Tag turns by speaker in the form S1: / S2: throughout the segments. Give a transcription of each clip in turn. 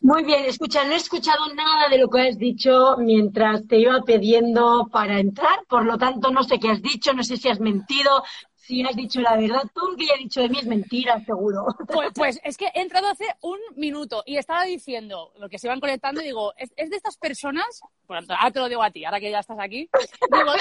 S1: Muy bien, escucha, no he escuchado nada de lo que has dicho mientras te iba pidiendo para entrar, por lo tanto no sé qué has dicho, no sé si has mentido, si has dicho la verdad. Todo lo que he dicho de mí es mentira, seguro.
S2: Pues, pues, es que he entrado hace un minuto y estaba diciendo, lo que se iban conectando, y digo, es, de estas personas, bueno, ahora te lo digo a ti, ahora que ya estás aquí, digo,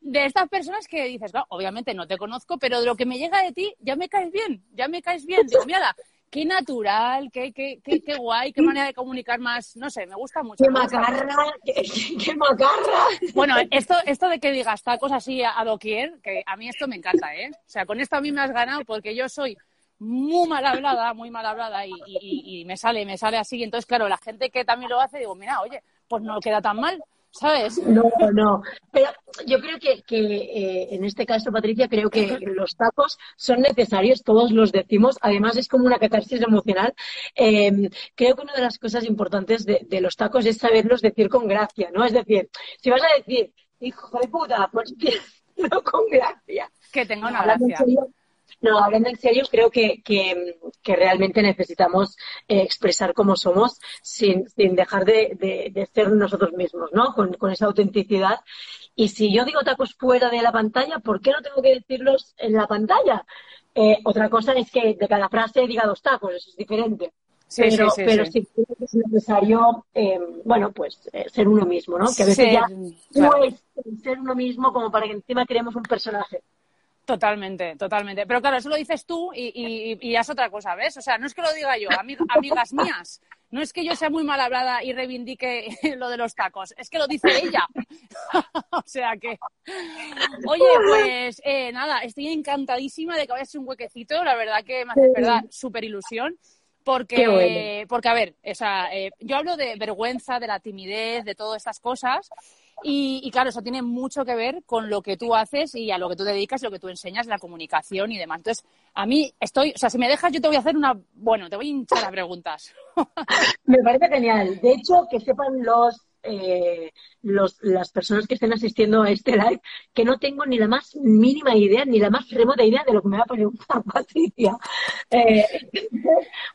S2: de estas personas que dices, obviamente no te conozco, pero de lo que me llega de ti, ya me caes bien, ya me caes bien. Digo, mira, qué natural, qué, qué, qué, qué, guay, qué manera de comunicar más, no sé, me gusta mucho.
S1: Qué macarra, qué, macarra.
S2: Bueno, esto, esto de que digas tacos así a, doquier, que a mí esto me encanta, ¿eh? O sea, con esto a mí me has ganado porque yo soy muy mal hablada, muy mal hablada y, y, me sale, me sale así. Entonces, claro, la gente que también lo hace, digo, mira, oye, pues no queda tan mal. ¿Sabes?
S1: No, no. Pero yo creo que, que eh, en este caso, Patricia, creo que los tacos son necesarios, todos los decimos. Además, es como una catarsis emocional. Em, creo que una de las cosas importantes de, de, los tacos es saberlos decir con gracia, ¿no? Es decir, si vas a decir, hijo de puta, pues no con gracia.
S2: Que tenga una gracia.
S1: No, hablando en serio, creo que, realmente necesitamos eh, expresar cómo somos sin, sin dejar de, ser nosotros mismos, ¿no? Con, esa autenticidad. Y si yo digo tacos fuera de la pantalla, ¿por qué no tengo que decirlos en la pantalla? Eh, otra cosa es que de cada frase diga dos tacos, eso es diferente. Sí, pero sí, pero sí, es necesario, eh, bueno, pues ser uno mismo, ¿no? Que a veces ya no es ser uno mismo como para que encima creemos un personaje.
S2: Totalmente, totalmente. Pero claro, eso lo dices tú y, y, y, es otra cosa, ¿ves? O sea, no es que lo diga yo, amigas mías, no es que yo sea muy mal hablada y reivindique lo de los tacos, es que lo dice ella. o sea que. Oye, pues eh, nada, estoy encantadísima de que vayas a un huequecito, la verdad que me hace verdad súper ilusión. Porque, porque, a ver, o sea, eh, yo hablo de vergüenza, de la timidez, de todas estas cosas, y, claro, eso tiene mucho que ver con lo que tú haces y a lo que tú dedicas, lo que tú enseñas, la comunicación y demás. Entonces, a mí estoy, o sea, si me dejas, yo te voy a hacer una, bueno, te voy a hinchar a preguntas.
S1: me parece genial. De hecho, que sepan los eh, los, las personas que estén asistiendo a este live que no tengo ni la más mínima idea, ni la más remota idea de lo que me va a preguntar Patricia. Eh,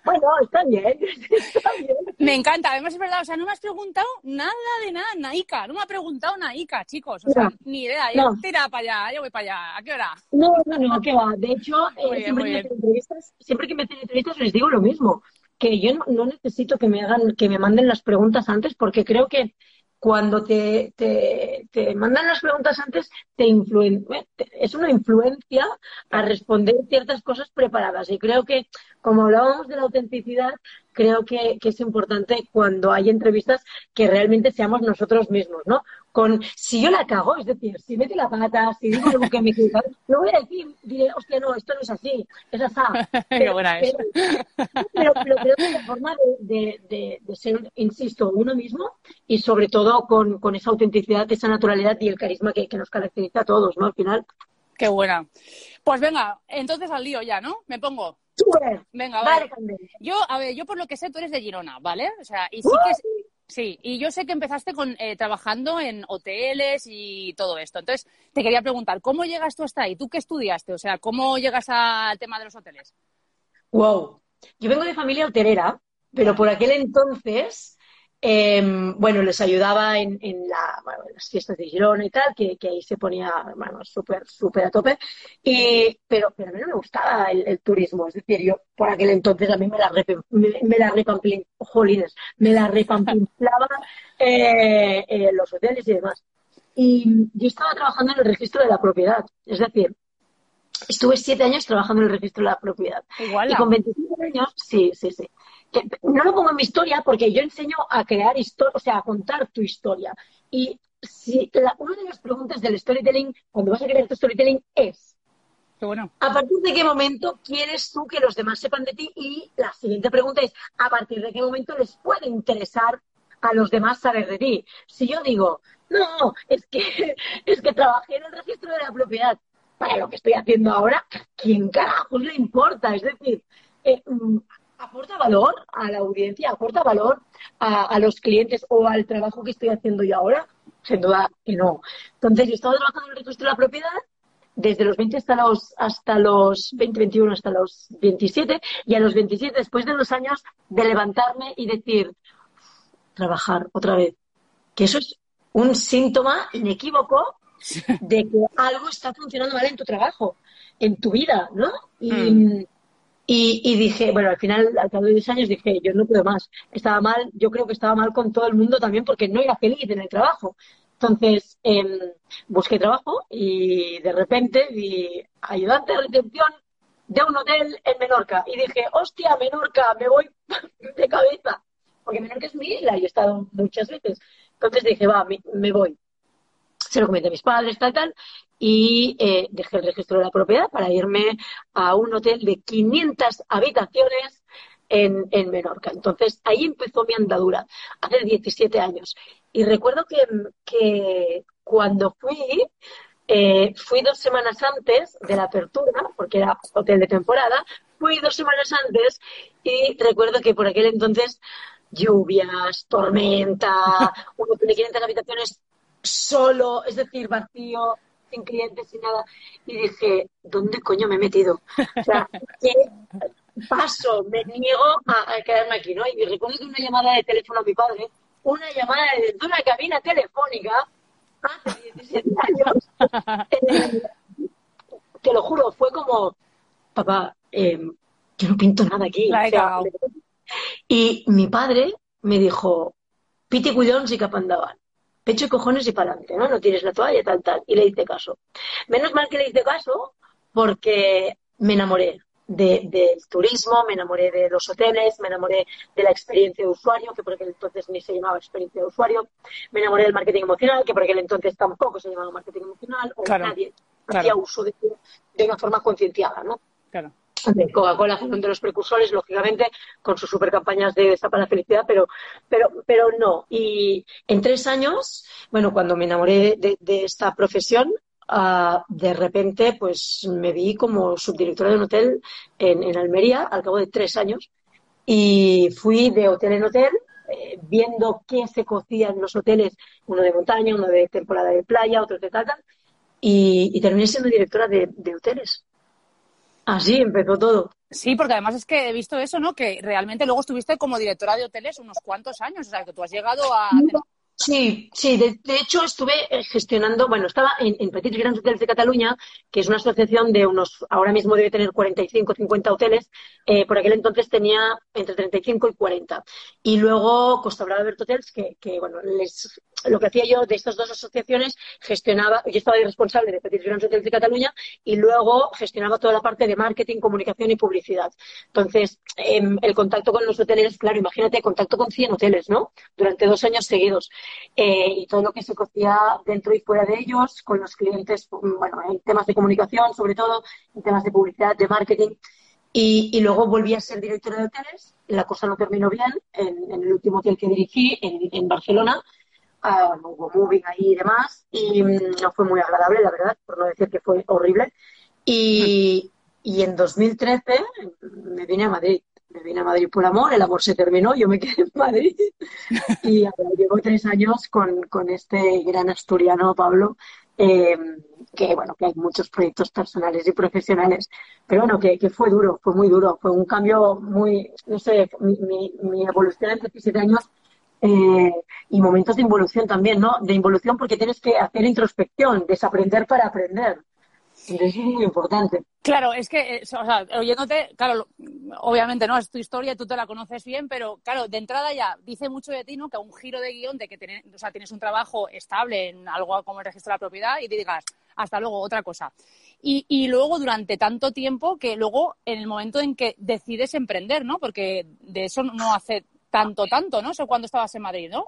S1: bueno, está bien, está bien.
S2: Me encanta, además es verdad, o sea, no me has preguntado nada de nada, Naika, no me ha preguntado Naika, chicos, o sea, ni idea, yo tira para allá, yo voy para allá, ¿a qué hora?
S1: No, no, no, ¿qué va? De hecho, eh, siempre, que me hacen entrevistas, siempre que me hacen entrevistas les digo lo mismo que yo no, necesito que me hagan, que me manden las preguntas antes, porque creo que cuando te, te, te mandan las preguntas antes, te influen, es una influencia a responder ciertas cosas preparadas. Y creo que, como hablábamos de la autenticidad, creo que, que es importante cuando hay entrevistas que realmente seamos nosotros mismos, ¿no? Con si yo la cago, es decir, si mete la pata, si digo algo que me equivoca, lo voy a decir, diré, hostia, no, esto no es así, es así.
S2: Pero, buena
S1: pero, pero, pero, creo que es la forma de, de, de, ser, insisto, uno mismo y sobre todo con, con, esa autenticidad, esa naturalidad y el carisma que, que nos caracteriza a todos, ¿no? Al final.
S2: Qué buena. Pues venga, entonces al lío ya, ¿no? Me pongo. Venga, vale. Yo, a ver, yo por lo que sé, tú eres de Girona, ¿vale? O sea, y sí que... Sí, y yo sé que empezaste con, eh, trabajando en hoteles y todo esto. Entonces, te quería preguntar, ¿cómo llegas tú hasta ahí? ¿Tú qué estudiaste? O sea, ¿cómo llegas al tema de los hoteles?
S1: Wow. Yo vengo de familia hotelera, pero por aquel entonces Em, bueno, les ayudaba en, las fiestas de Girona y tal, que, ahí se ponía, bueno, súper, súper a tope. Y, pero, pero a mí no me gustaba el, turismo. Es decir, yo por aquel entonces a mí me la, me, me la me la repampinplaba eh, eh, los hoteles y demás. Y yo estaba trabajando en el registro de la propiedad. Es decir, estuve siete años trabajando en el registro de la propiedad.
S2: Igual.
S1: Y con 25 años, sí, sí, sí no lo pongo en mi historia porque yo enseño a crear historia, o sea, a contar tu historia. Y si una de las preguntas del storytelling, cuando vas a crear tu storytelling, es
S2: bueno.
S1: ¿A partir de qué momento quieres tú que los demás sepan de ti? Y la siguiente pregunta es, ¿a partir de qué momento les puede interesar a los demás saber de ti? Si yo digo, no, es que, es que trabajé en el registro de la propiedad, para lo que estoy haciendo ahora, ¿quién carajos le importa? Es decir, eh, mm, aporta valor a la audiencia, aporta valor a, los clientes o al trabajo que estoy haciendo yo ahora? Sin duda que no. Entonces, yo estaba trabajando en el registro de la propiedad desde los 20 hasta los, hasta los 20, 21, hasta los 27, y a los 27, después de dos años de levantarme y decir, trabajar otra vez. Que eso es un síntoma inequívoco de que algo está funcionando mal en tu trabajo, en tu vida, ¿no? Y, hmm. Y, dije, bueno, al final, al cabo de 10 años, dije, yo no puedo más. Estaba mal, yo creo que estaba mal con todo el mundo también porque no era feliz en el trabajo. Entonces, em, busqué trabajo y de repente vi ayudante de recepción de un hotel en Menorca. Y dije, hostia, Menorca, me voy de cabeza. Porque Menorca es mi isla y he estado muchas veces. Entonces dije, va, me voy se lo comenté a mis padres, tal, tal, y eh, dejé el registro de la propiedad para irme a un hotel de 500 habitaciones en, en Menorca. Entonces, ahí empezó mi andadura, hace 17 años. Y recuerdo que, que cuando fui, eh, fui dos semanas antes de la apertura, porque era hotel de temporada, fui dos semanas antes y recuerdo que por aquel entonces lluvias, tormenta, un hotel de 500 habitaciones solo, es decir, vacío, sin clientes, sin nada. Y dije, ¿dónde coño me he metido? O sea, ¿qué paso? Me niego a, quedarme aquí, ¿no? Y recuerdo que una llamada de teléfono a mi padre, una llamada desde una cabina telefónica, hace 17 años, eh, te lo juro, fue como, papá, em, yo no pinto nada aquí. y mi padre me dijo, piti collons y cap pecho y cojones y para adelante, ¿no? No tienes la toalla, tal, tal. Y le hice caso. Menos mal que le hice caso porque me enamoré del turismo, me enamoré de los hoteles, me enamoré de la experiencia de usuario, que por aquel entonces ni se llamaba experiencia de usuario, me enamoré del marketing emocional, que por aquel entonces tampoco se llamaba marketing emocional, o nadie hacía uso de, de una forma concienciada, ¿no?
S2: Claro.
S1: Coca-Cola fue de los precursores, lógicamente, con sus super campañas de para la felicidad, pero, pero, pero no. Y en tres años, bueno, cuando me enamoré de, esta profesión, ah, de repente, pues me vi como subdirectora de un hotel en, Almería al cabo de tres años y fui de hotel en hotel eh, viendo qué se cocía en los hoteles, uno de montaña, uno de temporada de playa, otro de tal, y, terminé siendo directora de hoteles. Así empezó todo.
S2: Sí, porque además es que he visto eso, ¿no? Que realmente luego estuviste como directora de hoteles unos cuantos años, o sea, que tú has llegado a...
S1: Sí, sí, de, hecho estuve eh, gestionando, bueno, estaba en, en Petits Grands Hotels de Cataluña, que es una asociación de unos, ahora mismo debe tener 45 50 hoteles, eh, por aquel entonces tenía entre 35 y 40. Y luego Costa Brava Bert Hotels, que, que, bueno, les, lo que hacía yo de estas dos asociaciones, gestionaba, yo estaba responsable de Grands Hotels de Cataluña y luego gestionaba toda la parte de marketing, comunicación y publicidad. Entonces, em, el contacto con los hoteles, claro, imagínate, contacto con 100 hoteles, ¿no? Durante dos años seguidos. Eh, y todo lo que se cocía dentro y fuera de ellos, con los clientes, bueno, en temas de comunicación, sobre todo, en temas de publicidad, de marketing. Y, luego volví a ser directora de hoteles. La cosa no terminó bien en, el último hotel que dirigí, en, Barcelona. Uh, hubo moving ahí y demás. Y mm, no fue muy agradable, la verdad, por no decir que fue horrible. Y, y en 2013 me vine a Madrid me vine a Madrid por amor, el amor se terminó, yo me quedé en Madrid y ahora llevo tres años con, con este gran asturiano, Pablo, eh, que bueno, que hay muchos proyectos personales y profesionales, pero bueno, que, que, fue duro, fue muy duro, fue un cambio muy, no sé, mi, mi, mi evolución en 17 años eh, y momentos de involución también, ¿no? De involución porque tienes que hacer introspección, desaprender para aprender. Es muy importante.
S2: Claro, es que, eh, o sea, oyéndote, claro, obviamente no es tu historia, tú te la conoces bien, pero claro, de entrada ya dice mucho de ti, ¿no? Que un giro de guion de que tienes, o sea, tienes un trabajo estable en algo como el registro de la propiedad y te digas, hasta luego, otra cosa. Y, y luego durante tanto tiempo que luego en el momento en que decides emprender, ¿no? Porque de eso no hace tanto, tanto, ¿no? Eso cuando estabas en Madrid, ¿no?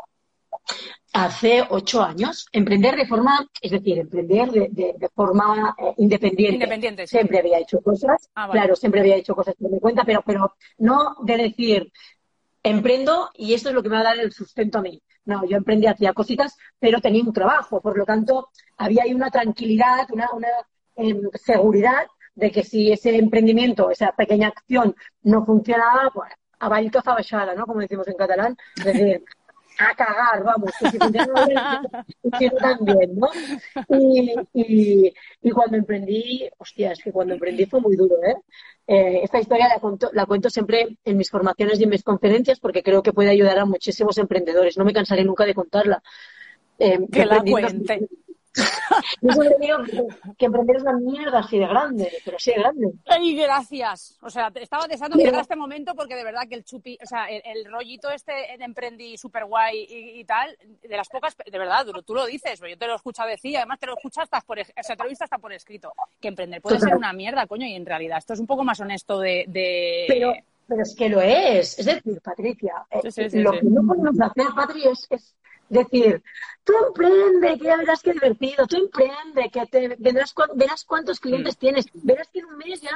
S1: hace ocho años. Emprender de forma, es decir, emprender de, forma eh, independiente.
S2: Independiente,
S1: Siempre había hecho cosas, ah, claro, siempre había hecho cosas por mi cuenta, pero, pero no de decir, emprendo y esto es lo que me va a dar el sustento a mí. No, yo emprendí, hacía cositas, pero tenía un trabajo, por lo tanto, había ahí una tranquilidad, una, una em, seguridad de que si ese emprendimiento, esa pequeña acción no funcionaba, pues a balito a ¿no? Como decimos en catalán. Es decir, a cagar, vamos, que si también, ¿no? Y, y, y, cuando emprendí, hostia, es que cuando emprendí fue muy duro, ¿eh? eh esta historia la cuento, la cuento siempre en mis formaciones y en mis conferencias porque creo que puede ayudar a muchísimos emprendedores. No me cansaré nunca de contarla.
S2: Eh, que la cuente.
S1: Yo siempre digo que, emprender es una mierda así de grande, pero así de grande.
S2: Ay, gracias. O sea, estaba deseando que llegara este momento porque de verdad que el chupi, o sea, el, rollito este de emprendí súper guay y, tal, de las pocas, de verdad, tú, lo dices, yo te lo he escuchado decir, además te lo escuchas hasta por, o sea, te lo he visto hasta por escrito, que emprender puede ser una mierda, coño, y en realidad esto es un poco más honesto de...
S1: Pero, pero es que lo es. Es decir, Patricia, eh, lo que no podemos hacer, Patri, es decir, tú emprende, que ya verás qué divertido, tú emprende, que te vendrás, verás cuántos clientes mm. tienes, verás que en un mes ya...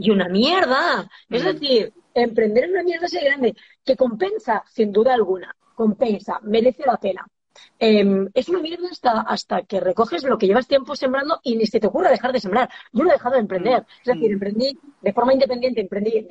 S1: Y una mierda. Es mm. decir, emprender es una mierda así grande, que compensa, sin duda alguna, compensa, merece la pena. Em, es una mierda hasta, hasta que recoges lo que llevas tiempo sembrando y ni se te ocurra dejar de sembrar. Yo no he dejado de emprender. Es decir, mm. emprendí de forma independiente, emprendí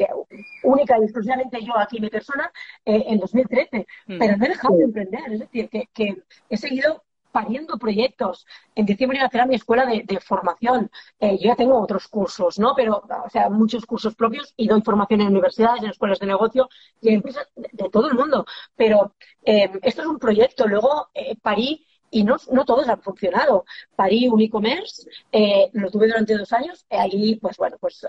S1: única y exclusivamente yo aquí, mi persona, eh, en 2013. Mm. Pero no he dejado de emprender. Es decir, que, que he seguido pariendo proyectos. En diciembre iba a hacer mi escuela de, formación. Eh, yo ya tengo otros cursos, ¿no? Pero, o sea, muchos cursos propios y doy formación en universidades, en escuelas de negocio y en empresas de, todo el mundo. Pero eh, esto es un proyecto. Luego eh, parí y no, no todos han funcionado. Parí un e-commerce, eh, lo tuve durante dos años, eh, ahí, pues bueno, pues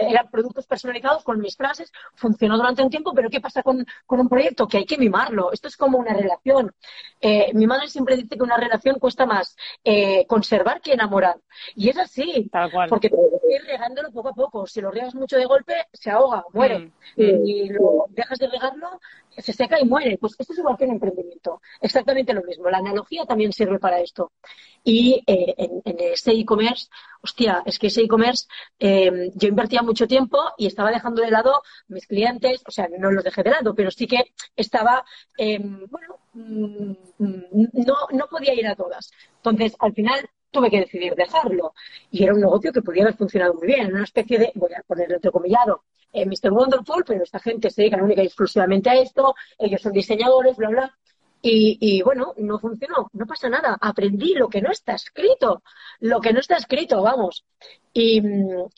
S1: eran productos personalizados con mis frases, funcionó durante un tiempo, pero ¿qué pasa con, un proyecto? Que hay que mimarlo. Esto es como una relación. Eh, mi madre siempre dice que una relación cuesta más conservar que enamorar. Y es así, porque tienes que ir regándolo poco a poco. Si lo riegas mucho de golpe, se ahoga, muere. Mm, mm. Y lo dejas de regarlo se seca y muere. Pues esto es igual que un emprendimiento. Exactamente lo mismo. La analogía también sirve para esto. Y eh, en, ese e-commerce, hostia, es que ese e-commerce eh, yo invertía mucho tiempo y estaba dejando de lado mis clientes, o sea, no los dejé de lado, pero sí que estaba, em, bueno, mm, no, no podía ir a todas. Entonces, al final tuve que decidir dejarlo. Y era un negocio que podía haber funcionado muy bien, una especie de, voy a ponerlo entrecomillado, eh, Mr. Wonderful, pero esta gente se dedica única y exclusivamente a esto, ellos son diseñadores, bla, bla. Y, bueno, no funcionó, no pasa nada, aprendí lo que no está escrito, lo que no está escrito, vamos. Y,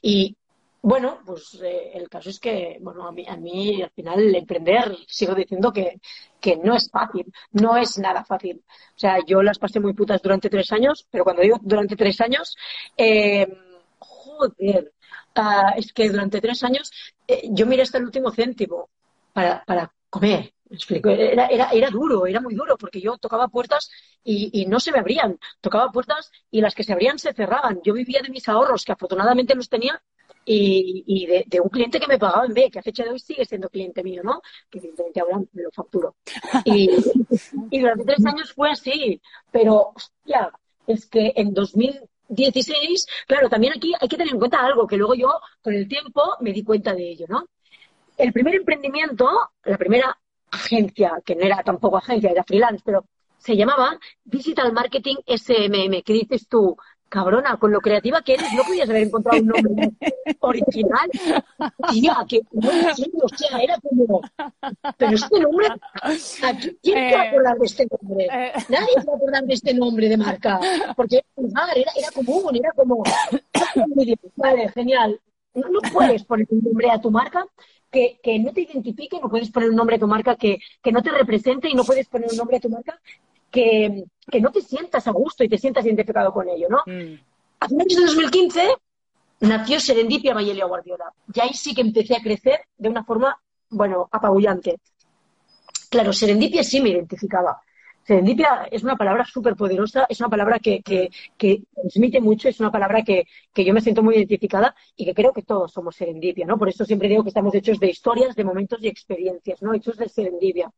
S1: y bueno, pues eh, el caso es que, bueno, a mí, a mí al final emprender, sigo diciendo que, que no es fácil, no es nada fácil. O sea, yo las pasé muy putas durante tres años, pero cuando digo durante tres años, eh, joder, Ah, es que durante tres años eh, yo miré hasta el último céntimo para, para comer. Era, era, era, duro, era muy duro, porque yo tocaba puertas y, no se me abrían. Tocaba puertas y las que se abrían se cerraban. Yo vivía de mis ahorros, que afortunadamente los tenía, y, de, un cliente que me pagaba en B, que a fecha de hoy sigue siendo cliente mío, ¿no? Que evidentemente ahora me lo facturo. Y, y durante tres años fue así, pero, hostia, es que en 2000, 16, claro, también aquí hay que tener en cuenta algo que luego yo con el tiempo me di cuenta de ello, ¿no? El primer emprendimiento, la primera agencia, que no era tampoco agencia, era freelance, pero se llamaba Digital Marketing SMM, que dices tú, cabrona, con lo creativa que eres, no podías haber encontrado un nombre original. Tía, que no o sea, era como, pero este nombre, ¿quién se va a acordar de este nombre? Eh. Nadie se va a acordar de este nombre de marca, porque era, era común, era como, vale, genial. No, no, puedes poner un nombre a tu marca que, que, no te identifique, no puedes poner un nombre a tu marca que, que no te represente y no puedes poner un nombre a tu marca que, no te sientas a gusto y te sientas identificado con ello, ¿no? Mm. A finales de 2015 nació Serendipia Mayelia Guardiola. Y ahí sí que empecé a crecer de una forma, bueno, apabullante. Claro, Serendipia sí me identificaba. Serendipia es una palabra súper poderosa, es una palabra que, que, que, transmite mucho, es una palabra que, que, yo me siento muy identificada y que creo que todos somos serendipia, ¿no? Por eso siempre digo que estamos hechos de historias, de momentos y experiencias, ¿no? Hechos de serendipia.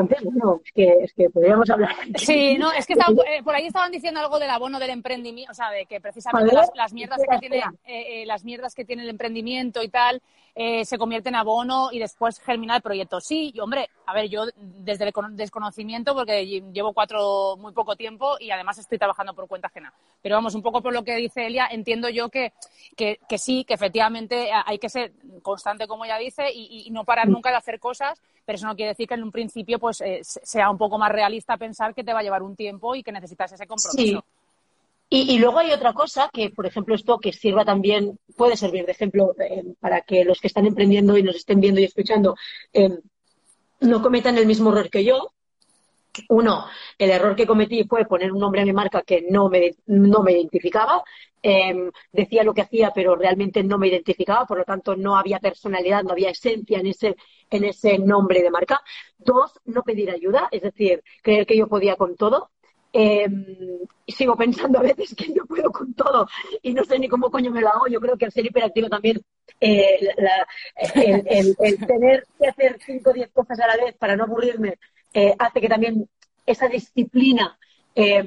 S1: Entonces, bueno, es que, es que podríamos hablar.
S2: Sí, no, es que eh, por ahí estaban diciendo algo del abono del emprendimiento, o sea, de que precisamente las, mierdas que tiene, eh, eh, las mierdas que tiene el emprendimiento y tal, se convierten en abono y después germina el proyecto. Sí, y hombre, a ver, yo desde el desconocimiento, porque llevo cuatro muy poco tiempo y además estoy trabajando por cuenta ajena. Pero vamos, un poco por lo que dice Elia, entiendo yo que, que, sí, que efectivamente hay que ser constante, como ella dice, y, y no parar nunca de hacer cosas pero eso no quiere decir que en un principio pues eh, sea un poco más realista pensar que te va a llevar un tiempo y que necesitas ese compromiso.
S1: Y, luego hay otra cosa que, por ejemplo, esto que sirva también, puede servir de ejemplo eh, para que los que están emprendiendo y nos estén viendo y escuchando eh, no cometan el mismo error que yo. Uno, el error que cometí fue poner un nombre a mi marca que no me, no me identificaba. Em, decía lo que hacía, pero realmente no me identificaba, por lo tanto no había personalidad, no había esencia en ese, en ese nombre de marca. Dos, no pedir ayuda, es decir, creer que yo podía con todo. Eh, sigo pensando a veces que yo puedo con todo y no sé ni cómo coño me lo hago. Yo creo que al ser hiperactivo también, eh, el, tener que hacer 5 o 10 cosas a la vez para no aburrirme, eh, hace que también esa disciplina em,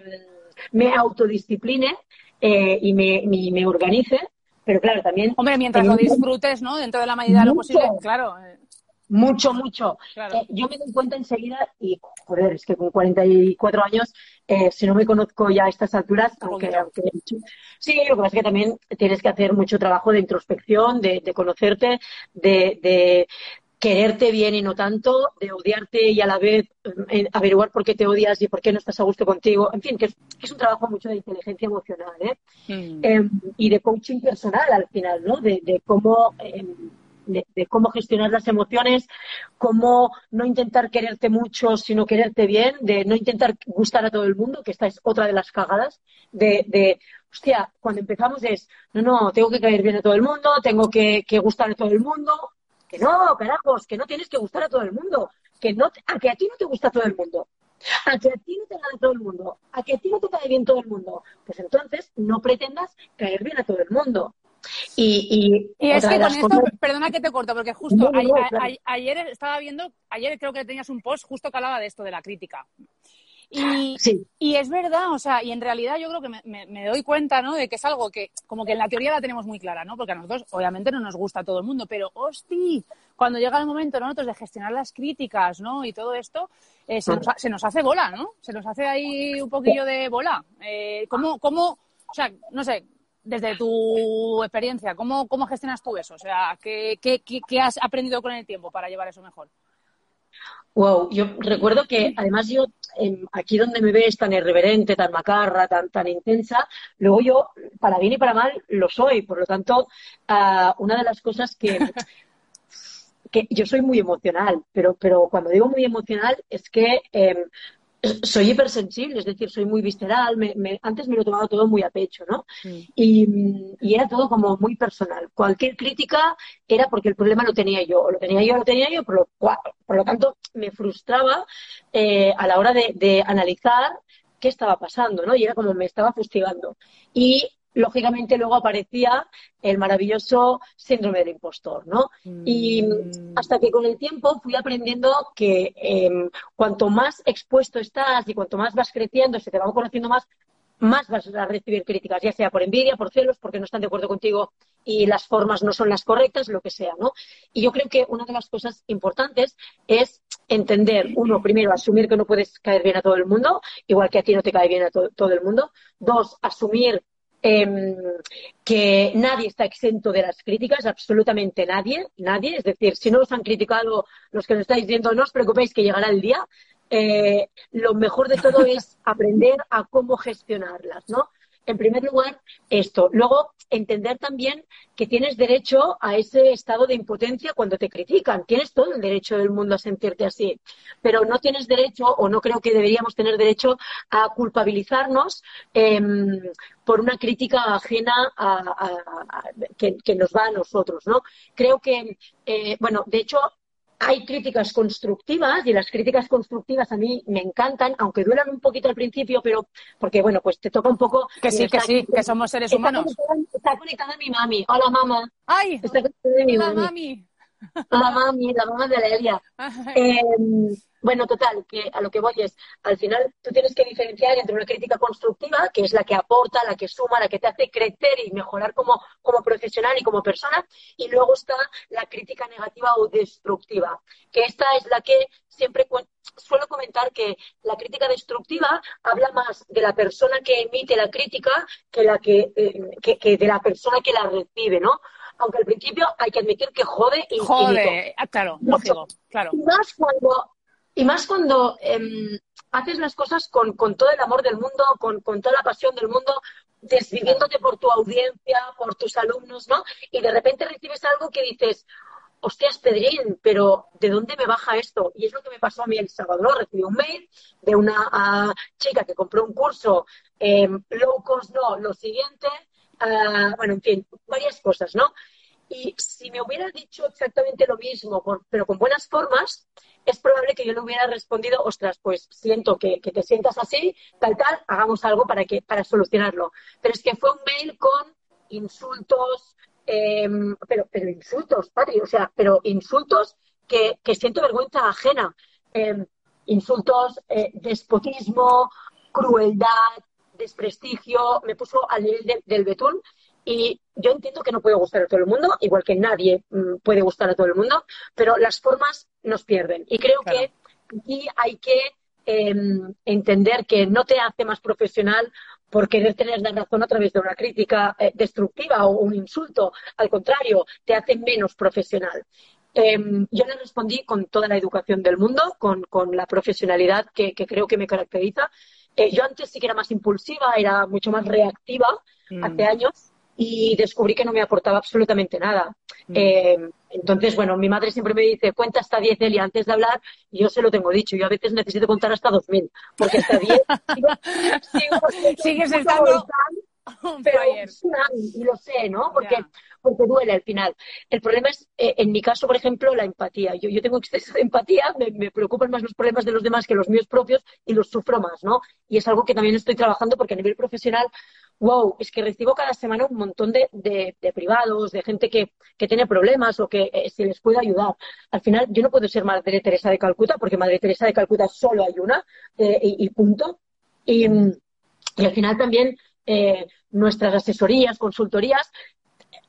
S1: me autodiscipline y me, me, organice. Pero claro, también.
S2: Hombre, mientras lo disfrutes, ¿no? Dentro de la medida de lo posible, claro.
S1: Mucho, mucho. Eh, yo me doy cuenta enseguida y, joder, es que con 44 años, eh, si no me conozco ya a estas alturas, aunque, sí, lo que pasa es que también tienes que hacer mucho trabajo de introspección, de, conocerte, de, quererte bien y no tanto, de odiarte y a la vez eh, averiguar por qué te odias y por qué no estás a gusto contigo. En fin, que es, un trabajo mucho de inteligencia emocional ¿eh? Mm. Em, y de coaching personal al final, ¿no? De, cómo em, de, cómo gestionar las emociones, cómo no intentar quererte mucho, sino quererte bien, de no intentar gustar a todo el mundo, que esta es otra de las cagadas, de, de hostia, cuando empezamos es, no, no, tengo que caer bien a todo el mundo, tengo que, gustar a todo el mundo, que no, carajos, que no tienes que gustar a todo el mundo, que no, a que a ti no te gusta todo el mundo, a que a ti no te gana todo el mundo, a que a ti no te cae bien todo el mundo, pues entonces no pretendas caer bien a todo el mundo. Y,
S2: es que con esto, perdona que te corto, porque justo ayer, estaba viendo, ayer creo que tenías un post justo que hablaba de esto, de la crítica. Y, y es verdad, o sea, y en realidad yo creo que me, doy cuenta, ¿no? De que es algo que, como que en la teoría la tenemos muy clara, ¿no? Porque a nosotros, obviamente, no nos gusta a todo el mundo, pero, hosti, cuando llega el momento nosotros de gestionar las críticas, ¿no? Y todo esto, eh, se, nos, se, nos, hace bola, ¿no? Se nos hace ahí un poquillo de bola. Eh, ¿cómo, ¿Cómo, o sea, no sé, desde tu experiencia, ¿cómo, cómo gestionas tú eso? O sea, ¿qué, qué, qué, has aprendido con el tiempo para llevar eso mejor?
S1: Wow, yo recuerdo que además yo aquí donde me ves tan irreverente, tan macarra, tan, tan intensa, luego yo, para bien y para mal, lo soy. Por lo tanto, uh, una de las cosas que, que yo soy muy emocional, pero, pero cuando digo muy emocional es que eh, soy hipersensible, es decir, soy muy visceral, antes me lo tomaba todo muy a pecho, ¿no? Y, era todo como muy personal. Cualquier crítica era porque el problema lo tenía yo, o lo tenía yo, lo tenía yo, por lo, por lo tanto me frustraba eh, a la hora de, de, analizar qué estaba pasando, ¿no? Y era como me estaba fustigando. Y lógicamente luego aparecía el maravilloso síndrome del impostor, ¿no? Y mm. hasta que con el tiempo fui aprendiendo que em, cuanto más expuesto estás y cuanto más vas creciendo, se te va conociendo más, más vas a recibir críticas, ya sea por envidia, por celos, porque no están de acuerdo contigo y las formas no son las correctas, lo que sea, ¿no? Y yo creo que una de las cosas importantes es entender, uno, primero, asumir que no puedes caer bien a todo el mundo, igual que a ti no te cae bien a todo el mundo. Dos, asumir Em, que nadie está exento de las críticas, absolutamente nadie, nadie. Es decir, si no os han criticado los que nos estáis viendo, no os preocupéis que llegará el día. Eh, lo mejor de todo es aprender a cómo gestionarlas, ¿no? En primer lugar, esto. Luego, entender también que tienes derecho a ese estado de impotencia cuando te critican. Tienes todo el derecho del mundo a sentirte así. Pero no tienes derecho, o no creo que deberíamos tener derecho, a culpabilizarnos em, por una crítica ajena a, que, nos va a nosotros, ¿no? Creo que, eh, bueno, de hecho, hay críticas constructivas y las críticas constructivas a mí me encantan, aunque duelan un poquito al principio, pero porque, bueno, pues te toca un poco...
S2: Que sí, que sí, que somos seres humanos.
S1: Está conectada, mi mami. Hola, mamá.
S2: ¡Ay!
S1: Está
S2: conectada mi la mami.
S1: La mami, la mamá de Lelia. Eh, bueno, total, que a lo que voy es, al final tú tienes que diferenciar entre una crítica constructiva, que es la que aporta, la que suma, la que te hace crecer y mejorar como, como profesional y como persona, y luego está la crítica negativa o destructiva, que esta es la que siempre suelo comentar que la crítica destructiva habla más de la persona que emite la crítica que, la que, eh, que, que de la persona que la recibe, ¿no? aunque al principio hay que admitir que jode y
S2: Jode, ah, claro, lógico, claro.
S1: Y más cuando, y más cuando em, haces las cosas con, con, todo el amor del mundo, con, con toda la pasión del mundo, desviviéndote por tu audiencia, por tus alumnos, ¿no? Y de repente recibes algo que dices, hostias, Pedrín, pero ¿de dónde me baja esto? Y es lo que me pasó a mí el ¿no? Recibí un mail de una uh, chica que compró un curso eh, low cost, no, lo siguiente, uh, bueno, en fin, varias cosas, ¿no? Y si me hubiera dicho exactamente lo mismo, pero con buenas formas, es probable que yo le hubiera respondido, ostras, pues siento que, que, te sientas así, tal, tal, hagamos algo para, que, para solucionarlo. Pero es que fue un mail con insultos, eh, pero, pero insultos, Patri, o sea, pero insultos que, que siento vergüenza ajena. Eh, insultos, eh, despotismo, crueldad, desprestigio, me puso al nivel de, del betún y yo entiendo que no puedo gustar a todo el mundo, igual que nadie mm, puede gustar a todo el mundo, pero las formas nos pierden. Y creo claro. que aquí hay que eh, entender que no te hace más profesional por querer tener la razón a través de una crítica eh, destructiva o un insulto. Al contrario, te hace menos profesional. Eh, yo le respondí con toda la educación del mundo, con, con la profesionalidad que, que, creo que me caracteriza. Eh, yo antes sí que era más impulsiva, era mucho más reactiva mm. hace años y descubrí que no me aportaba absolutamente nada. Mm. Eh, entonces, bueno, mi madre siempre me dice, cuenta hasta 10, Elia, antes de hablar, y yo se lo tengo dicho. Yo a veces necesito contar hasta 2000, porque hasta 10 sigo, sigo,
S2: sigues estando...
S1: Pero y lo sé, ¿no? Porque, yeah. porque duele al final. El problema es, eh, en mi caso, por ejemplo, la empatía. Yo, yo tengo exceso de empatía, me, me, preocupan más los problemas de los demás que los míos propios y los sufro más, ¿no? Y es algo que también estoy trabajando porque a nivel profesional wow, es que recibo cada semana un montón de, de, de privados, de gente que, que, tiene problemas o que eh, se les puede ayudar. Al final, yo no puedo ser Madre Teresa de Calcuta, porque Madre Teresa de Calcuta solo hay una eh, y, y, punto. Y, y, al final también eh, nuestras asesorías, consultorías,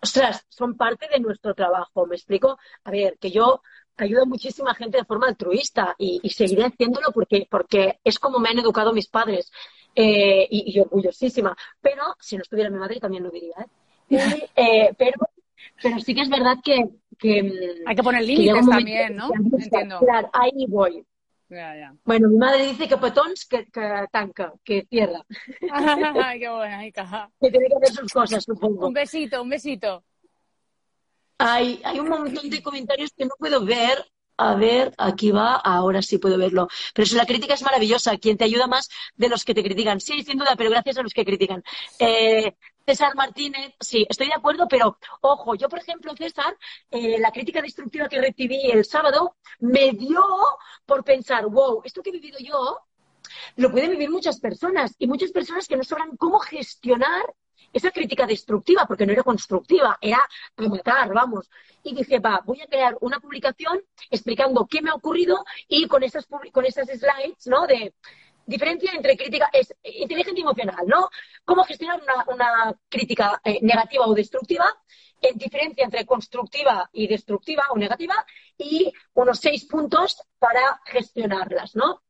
S1: ostras, son parte de nuestro trabajo. ¿Me explico? A ver, que yo ayudo a muchísima gente de forma altruista y, y seguiré haciéndolo porque, porque es como me han educado mis padres eh, y, y, orgullosísima. Pero si no estuviera mi madre también lo diría. ¿eh? Eh, pero, pero sí que es verdad que... que
S2: mm, Hay que poner límites también, ¿no?
S1: Entiendo. Claro, ahí voy.
S2: Ya, ya.
S1: Bueno, mi madre dice que petons que, que tanca, que cierra.
S2: Ay, qué buena, hija.
S1: Que tiene que hacer sus cosas, supongo.
S2: Un besito, un besito.
S1: Hay, hay un montón de comentarios que no puedo ver a ver, aquí va, ahora sí puedo verlo. Pero eso, la crítica es maravillosa, quien te ayuda más de los que te critican. Sí, sin duda, pero gracias a los que critican. Eh, César Martínez, sí, estoy de acuerdo, pero ojo, yo, por ejemplo, César, eh, la crítica destructiva que recibí el sábado me dio por pensar, wow, esto que he vivido yo lo pueden vivir muchas personas y muchas personas que no sabrán cómo gestionar esa crítica destructiva, porque no era constructiva, era matar, vamos. Y dije, va, voy a crear una publicación explicando qué me ha ocurrido y con esas, con esas slides, ¿no? De diferencia entre crítica, es inteligencia emocional, ¿no? Cómo gestionar una, una crítica eh, negativa o destructiva, en diferencia entre constructiva y destructiva o negativa, y unos seis puntos para gestionarlas, ¿no?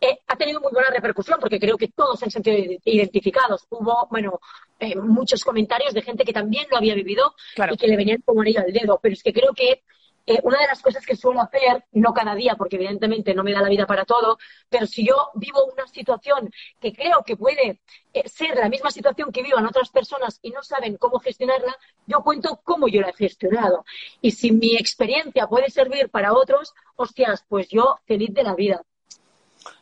S1: eh, ha tenido muy buena repercusión porque creo que todos se han sentido identificados. Hubo, bueno, eh, muchos comentarios de gente que también lo había vivido claro. y que le venían como anillo al dedo. Pero es que creo que eh, una de las cosas que suelo hacer, no cada día, porque evidentemente no me da la vida para todo, pero si yo vivo una situación que creo que puede eh, ser la misma situación que vivan otras personas y no saben cómo gestionarla, yo cuento cómo yo la he gestionado. Y si mi experiencia puede servir para otros, hostias, pues yo feliz de la vida.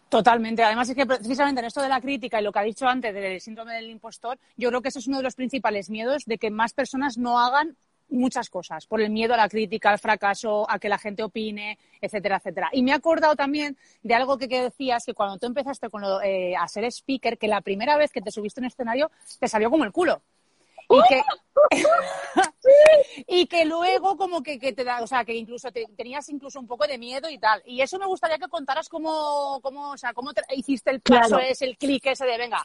S2: Totalmente. Además, es que precisamente en esto de la crítica y lo que ha dicho antes del síndrome del impostor, yo creo que ese es uno de los principales miedos de que más personas no hagan muchas cosas, por el miedo a la crítica, al fracaso, a que la gente opine, etcétera, etcétera. Y me he acordado también de algo que, que decías, que cuando tú empezaste con lo, eh, a ser speaker, que la primera vez que te subiste en escenario te salió como el culo. Y que, y que luego como que, que, te da, o sea, que incluso te, tenías incluso un poco de miedo y tal. Y eso me gustaría que contaras cómo, cómo o sea, cómo te, hiciste el paso claro. ese, el clic ese de, venga,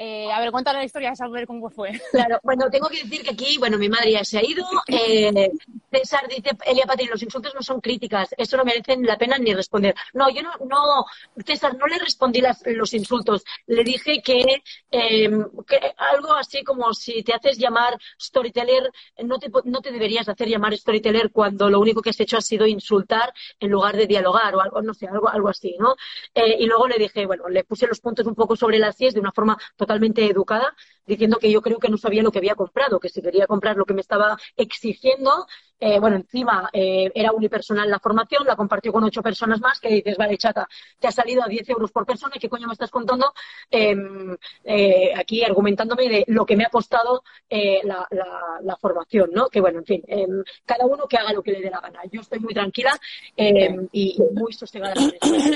S2: Eh, a ver, cuéntale la historia, a ver cómo fue.
S1: Claro, bueno, tengo que decir que aquí, bueno, mi madre ya se ha ido. Eh, César dice, Elia Pati, los insultos no son críticas, eso no merecen la pena ni responder. No, yo no, no César, no le respondí las, los insultos. Le dije que, em, que, algo así como si te haces llamar storyteller, no te, no te deberías hacer llamar storyteller cuando lo único que has hecho ha sido insultar en lugar de dialogar o algo, no sé, algo, algo así, ¿no? Eh, y luego le dije, bueno, le puse los puntos un poco sobre las CIES de una forma totalmente educada, diciendo que yo creo que no sabía lo que había comprado, que si quería comprar lo que me estaba exigiendo, eh, bueno, encima eh, era unipersonal la formación, la compartió con ocho personas más, que dices, vale, chata, te ha salido a 10 euros por persona, ¿qué coño me estás contando? Em, eh, aquí argumentándome de lo que me ha costado eh, la, la, la, formación, ¿no? Que bueno, en fin, em, cada uno que haga lo que le dé la gana. Yo estoy muy tranquila em, y, muy sosegada.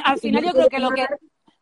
S2: Al final yo creo que lo que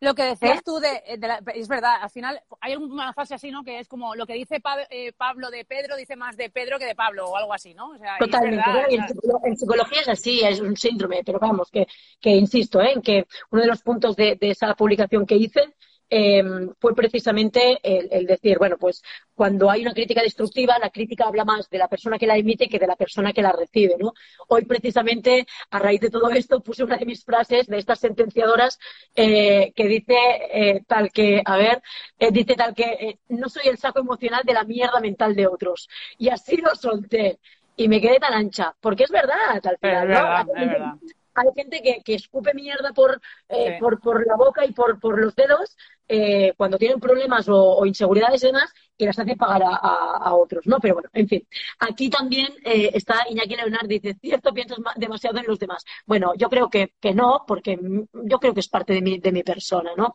S2: lo que decías ¿Eh? tú de, de la, es verdad, al final hay una frase así, ¿no? Que es como lo que dice pa, eh, Pablo de Pedro dice más de Pedro que de Pablo o algo así, ¿no? O sea,
S1: Totalmente. Verdad, en, en, psicología es así, es un síndrome, pero vamos, que, que insisto, ¿eh? En que uno de los puntos de, de esa publicación que hice eh, fue precisamente el, el, decir, bueno, pues cuando hay una crítica destructiva, la crítica habla más de la persona que la emite que de la persona que la recibe, ¿no? Hoy precisamente, a raíz de todo esto, puse una de mis frases de estas sentenciadoras eh, que dice eh, tal que, a ver, eh, dice tal que no soy el saco emocional de la mierda mental de otros. Y así lo solté. Y me quedé tan ancha, porque es verdad, al final,
S2: verdad, ¿no? Es verdad
S1: hay gente que, que, escupe mierda por, eh, sí. por, por, la boca y por, por los dedos eh, cuando tienen problemas o, inseguridades y demás y las hace pagar a, otros, ¿no? Pero bueno, en fin. Aquí también eh, está Iñaki Leonard, dice, cierto, piensas demasiado en los demás. Bueno, yo creo que, que no, porque yo creo que es parte de mi, de mi persona, ¿no?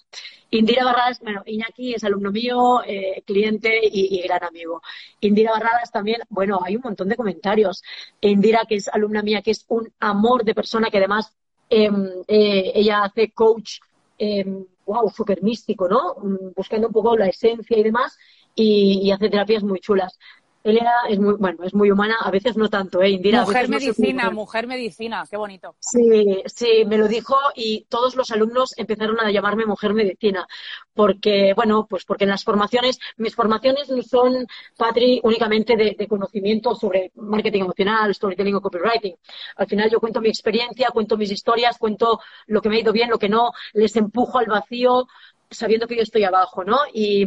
S1: Indira Barradas, bueno, Iñaki es alumno mío, eh, cliente y, y, gran amigo. Indira Barradas también, bueno, hay un montón de comentarios. Indira, que es alumna mía, que es un amor de persona, que además eh, ella hace coach, wow, súper místico, ¿no? Buscando un poco la esencia y demás y hace terapias muy chulas. Elena es muy, bueno, es muy humana, a veces no tanto, ¿eh? Indira,
S2: mujer medicina, no mujer medicina, qué bonito.
S1: Sí, sí, me lo dijo y todos los alumnos empezaron a llamarme mujer medicina, porque, bueno, pues porque en las formaciones, mis formaciones no son, Patri, únicamente de, de conocimiento sobre marketing emocional, storytelling o copywriting. Al final yo cuento mi experiencia, cuento mis historias, cuento lo que me ha ido bien, lo que no, les empujo al vacío, sabiendo que yo estoy abajo, ¿no? Y,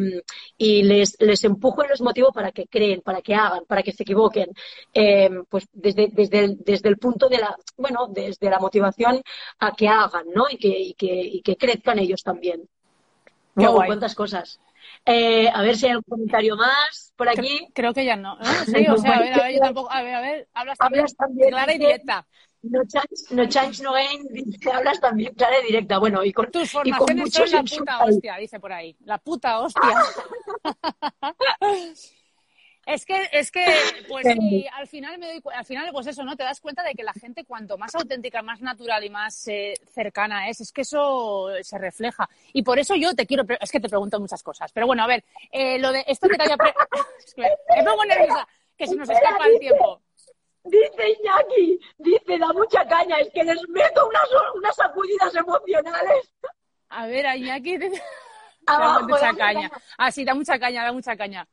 S1: y les, les, empujo y los motivo para que creen, para que hagan, para que se equivoquen. Eh, pues desde, desde, el, desde el punto de la, bueno, desde la motivación a que hagan, ¿no? Y que, y que, y que crezcan ellos también. Wow, guay. cuántas cosas. Eh, a ver si hay algún comentario más por aquí.
S2: Creo, creo que ya no. ¿no? Sí, o sea, a ver, a ver, yo tampoco. A ver, a ver, hablas también, hablas también clara y directa.
S1: No change, no change, no gain, hablas también clara y directa. Bueno, y con,
S2: Tus formaciones
S1: y con
S2: son la puta hostia, dice por ahí. La puta hostia. Es que, es que, pues sí, al final me doy, al final, pues eso, ¿no? Te das cuenta de que la gente, cuanto más auténtica, más natural y más eh, cercana es, es que eso se refleja. Y por eso yo te quiero, es que te pregunto muchas cosas. Pero bueno, a ver, eh, lo de esto que te me pongo nerviosa, que se nos escapa el tiempo.
S1: Dice Iñaki, dice, da mucha caña, es que les meto unas, unas sacudidas emocionales.
S2: A ver, a Iñaki, da mucha caña. Ah, sí, da mucha caña, da mucha caña.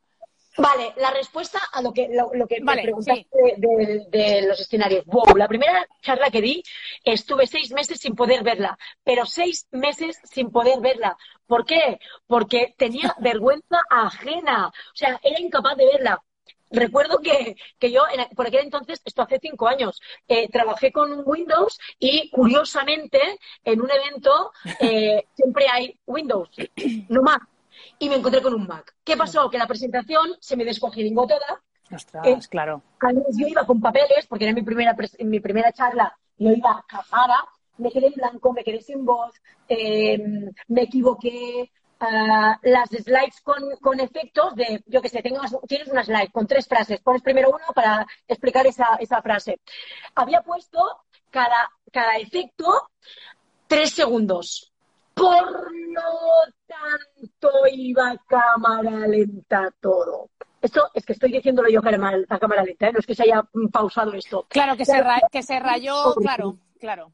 S1: Vale, la respuesta a lo que, lo, lo que vale, me preguntaste sí. de, de, de, los escenarios. Wow, la primera charla que di estuve seis meses sin poder verla, pero seis meses sin poder verla. ¿Por qué? Porque tenía vergüenza ajena, o sea, era incapaz de verla. Recuerdo que, que yo, en, por aquel entonces, esto hace cinco años, eh, trabajé con Windows y, curiosamente, en un evento eh, siempre hay Windows, no Mac y me encontré con un Mac. ¿Qué pasó? Que la presentación se me descojilingó toda.
S2: Ostras, eh, claro.
S1: Yo iba con papeles, porque era mi primera, mi primera charla, yo iba cagada, me quedé en blanco, me quedé sin voz, me equivoqué. Uh, las slides con, con, efectos de, yo que sé, tengas, tienes una slide con tres frases, pones primero uno para explicar esa, esa frase. Había puesto cada, cada efecto tres segundos. Por lo tanto, iba a cámara lenta todo. Esto es que estoy diciéndolo yo a cámara lenta, ¿eh? no es que se haya pausado esto.
S2: Claro, que, se, ra que se rayó, claro, claro.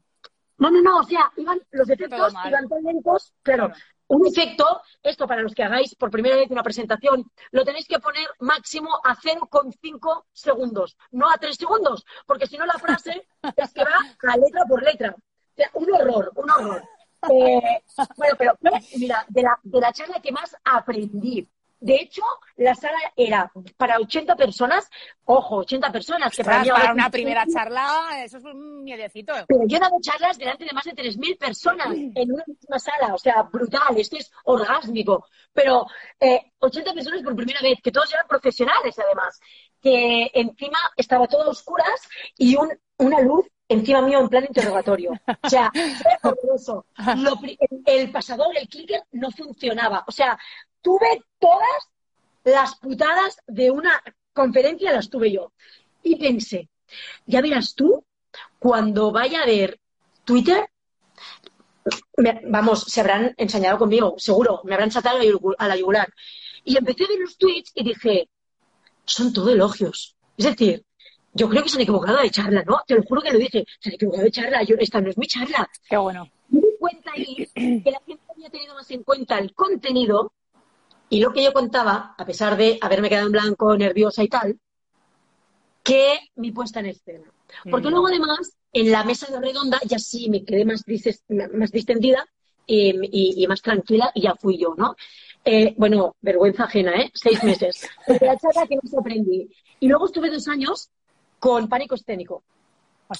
S1: No, no, no, o sea, iban, los efectos iban tan lentos, claro, claro. Un efecto, esto para los que hagáis por primera vez una presentación, lo tenéis que poner máximo a 0,5 segundos, no a 3 segundos, porque si no la frase es que va a letra por letra. O sea, un horror, un horror. Eh, bueno, pero mira, de la, de la charla que más aprendí, de hecho, la sala era para 80 personas, ojo, 80 personas, que
S2: para, para una primera charla, eso es un miedecito.
S1: Pero yo he dado charlas delante de más de 3.000 personas en una misma sala, o sea, brutal, esto es orgásmico. Pero eh, 80 personas por primera vez, que todos eran profesionales además, que encima estaba todo a oscuras y un, una luz encima mío en plan interrogatorio. O sea, fue horroroso. el pasador, el clicker, no funcionaba. O sea, tuve todas las putadas de una conferencia, las tuve yo. Y pensé, ya verás tú, cuando vaya a ver Twitter, vamos, se habrán ensañado conmigo, seguro, me habrán saltado a la yugular. Y empecé a ver los tweets y dije, son todo elogios. Es decir, yo creo que se han equivocado de charla, ¿no? Te lo juro que lo dije, se han equivocado de charla, yo, esta no es mi charla.
S2: Qué bueno.
S1: Me di cuenta ahí que la gente había tenido más en cuenta el contenido y lo que yo contaba, a pesar de haberme quedado en blanco, nerviosa y tal, que mi puesta en escena. Porque mm. luego, además, en la mesa de redonda ya sí me quedé más, más distendida y, más tranquila y ya fui yo, ¿no? Eh, bueno, vergüenza ajena, ¿eh? Seis meses. la charla que me aprendí. Y luego estuve dos años con pánico escénico.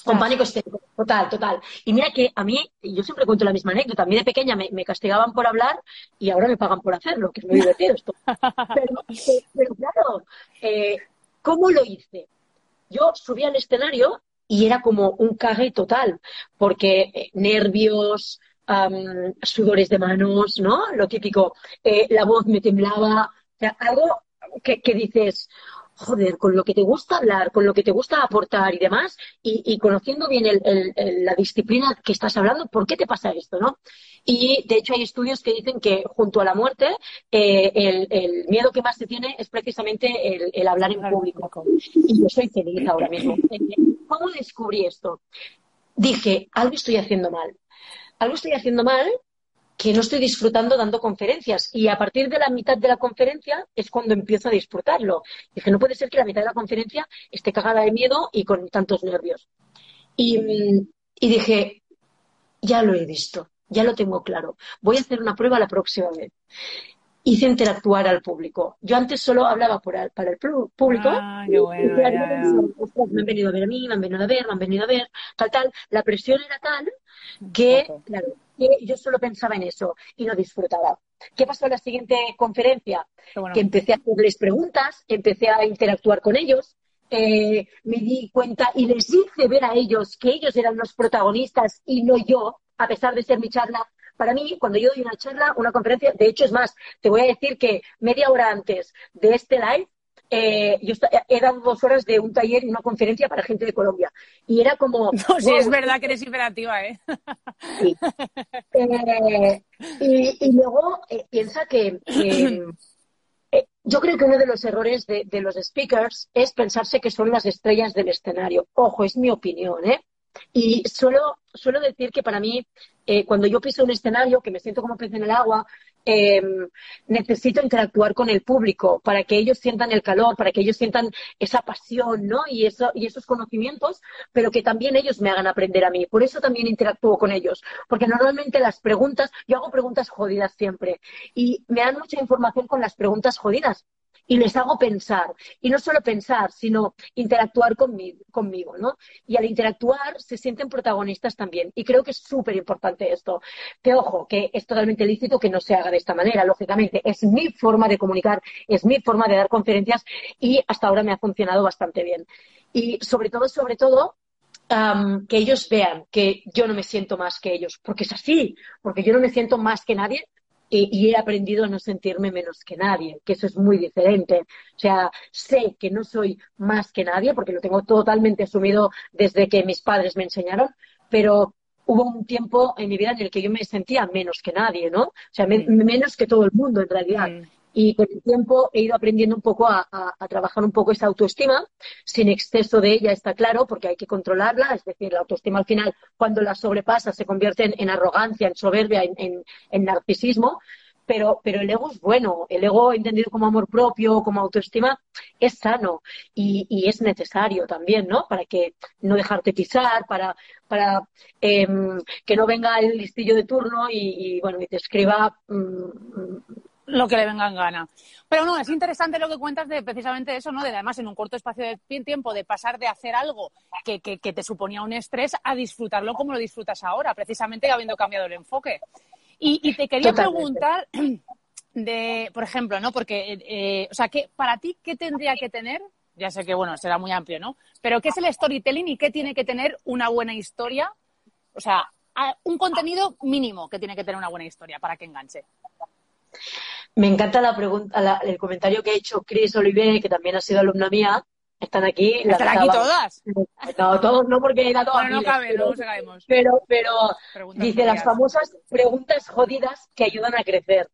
S1: Con pánico escénico, total, total. Y mira que a mí, yo siempre cuento la misma anécdota, a mí de pequeña me, castigaban por hablar y ahora me pagan por hacerlo, que es muy divertido esto. Pero, claro, eh, ¿cómo lo hice? Yo subí al escenario y era como un cague total, porque eh, nervios, sudores de manos, ¿no? Lo típico, eh, la voz me temblaba, o sea, algo que, que dices, joder, con lo que te gusta hablar, con lo que te gusta aportar y demás, y, conociendo bien la disciplina que estás hablando, ¿por qué te pasa esto, no? Y de hecho hay estudios que dicen que junto a la muerte, eh, el, miedo que más se tiene es precisamente el, hablar en público. Y yo soy feliz ahora mismo. ¿Cómo descubrí esto? Dije, algo estoy haciendo mal. Algo estoy haciendo mal que no estoy disfrutando dando conferencias. Y a partir de la mitad de la conferencia es cuando empiezo a disfrutarlo. Dije, no puede ser que la mitad de la conferencia esté cagada de miedo y con tantos nervios. Y, y dije, ya lo he visto, ya lo tengo claro. Voy a hacer una prueba la próxima vez. Hice interactuar al público. Yo antes solo hablaba para el público.
S2: Ah, qué bueno,
S1: me han venido a ver a mí, me han venido a ver, me han venido a ver, tal, tal. La presión era tal que, claro, yo solo pensaba en eso y no disfrutaba. ¿Qué pasó en la siguiente conferencia? Que empecé a hacerles preguntas, empecé a interactuar con ellos, eh, me di cuenta y les hice ver a ellos que ellos eran los protagonistas y no yo, a pesar de ser mi charla. Para mí, cuando yo doy una charla, una conferencia, de hecho es más, te voy a decir que media hora antes de este live, eh, yo he dado dos horas de un taller y una conferencia para gente de Colombia. Y era como...
S2: No, sí, es verdad que eres imperativa, ¿eh?
S1: Sí. Eh, y, luego eh, piensa que... yo creo que uno de los errores de, de, los speakers es pensarse que son las estrellas del escenario. Ojo, es mi opinión, ¿eh? Y suelo, suelo decir que para mí, eh, cuando yo piso un escenario, que me siento como pez en el agua, eh, necesito interactuar con el público para que ellos sientan el calor, para que ellos sientan esa pasión, ¿no? Y, eso, y esos conocimientos, pero que también ellos me hagan aprender a mí. Por eso también interactúo con ellos, porque normalmente las preguntas, yo hago preguntas jodidas siempre, y me dan mucha información con las preguntas jodidas y les hago pensar. Y no solo pensar, sino interactuar conmigo, conmigo, ¿no? Y al interactuar se sienten protagonistas también. Y creo que es súper importante esto. Que ojo, que es totalmente lícito que no se haga de esta manera, lógicamente. Es mi forma de comunicar, es mi forma de dar conferencias y hasta ahora me ha funcionado bastante bien. Y sobre todo, sobre todo, que ellos vean que yo no me siento más que ellos, porque es así, porque yo no me siento más que nadie, y, he aprendido a no sentirme menos que nadie, que eso es muy diferente. O sea, sé que no soy más que nadie, porque lo tengo totalmente asumido desde que mis padres me enseñaron, pero hubo un tiempo en mi vida en el que yo me sentía menos que nadie, ¿no? O sea, mm. menos que todo el mundo en realidad. Mm. Y con el tiempo he ido aprendiendo un poco a, trabajar un poco esa autoestima, sin exceso de ella, está claro, porque hay que controlarla. Es decir, la autoestima al final, cuando la sobrepasa, se convierte en, arrogancia, en soberbia, en, narcisismo. pero, pero el ego es bueno, el ego entendido como amor propio, como autoestima, es sano y, es necesario también, ¿no? Para que no dejarte pisar, para, para em, que no venga el listillo de turno y, y bueno, y te escriba mm,
S2: lo que le venga en gana. Pero no, es interesante lo que cuentas de precisamente eso, ¿no? De además en un corto espacio de tiempo de pasar de hacer algo que, que, que te suponía un estrés a disfrutarlo como lo disfrutas ahora, precisamente habiendo cambiado el enfoque. Y, y te quería
S1: Totalmente.
S2: preguntar de, por ejemplo, ¿no? Porque, eh, o sea, que para ti, ¿qué tendría que tener? Ya sé que, bueno, será muy amplio, ¿no? Pero ¿qué es el storytelling y qué tiene que tener una buena historia? O sea, un contenido mínimo que tiene que tener una buena historia para que enganche.
S1: Me encanta la pregunta, la- el comentario que ha hecho Chris Olivier, que también ha sido alumna mía. Están aquí.
S2: ¿Están aquí todas?
S1: No, todos no, porque he dado a
S2: Bueno, no cabe,
S1: pero-
S2: luego seguimos.
S1: pero, pero
S2: Preguntas
S1: dice las famosas preguntas jodidas que ayudan a crecer.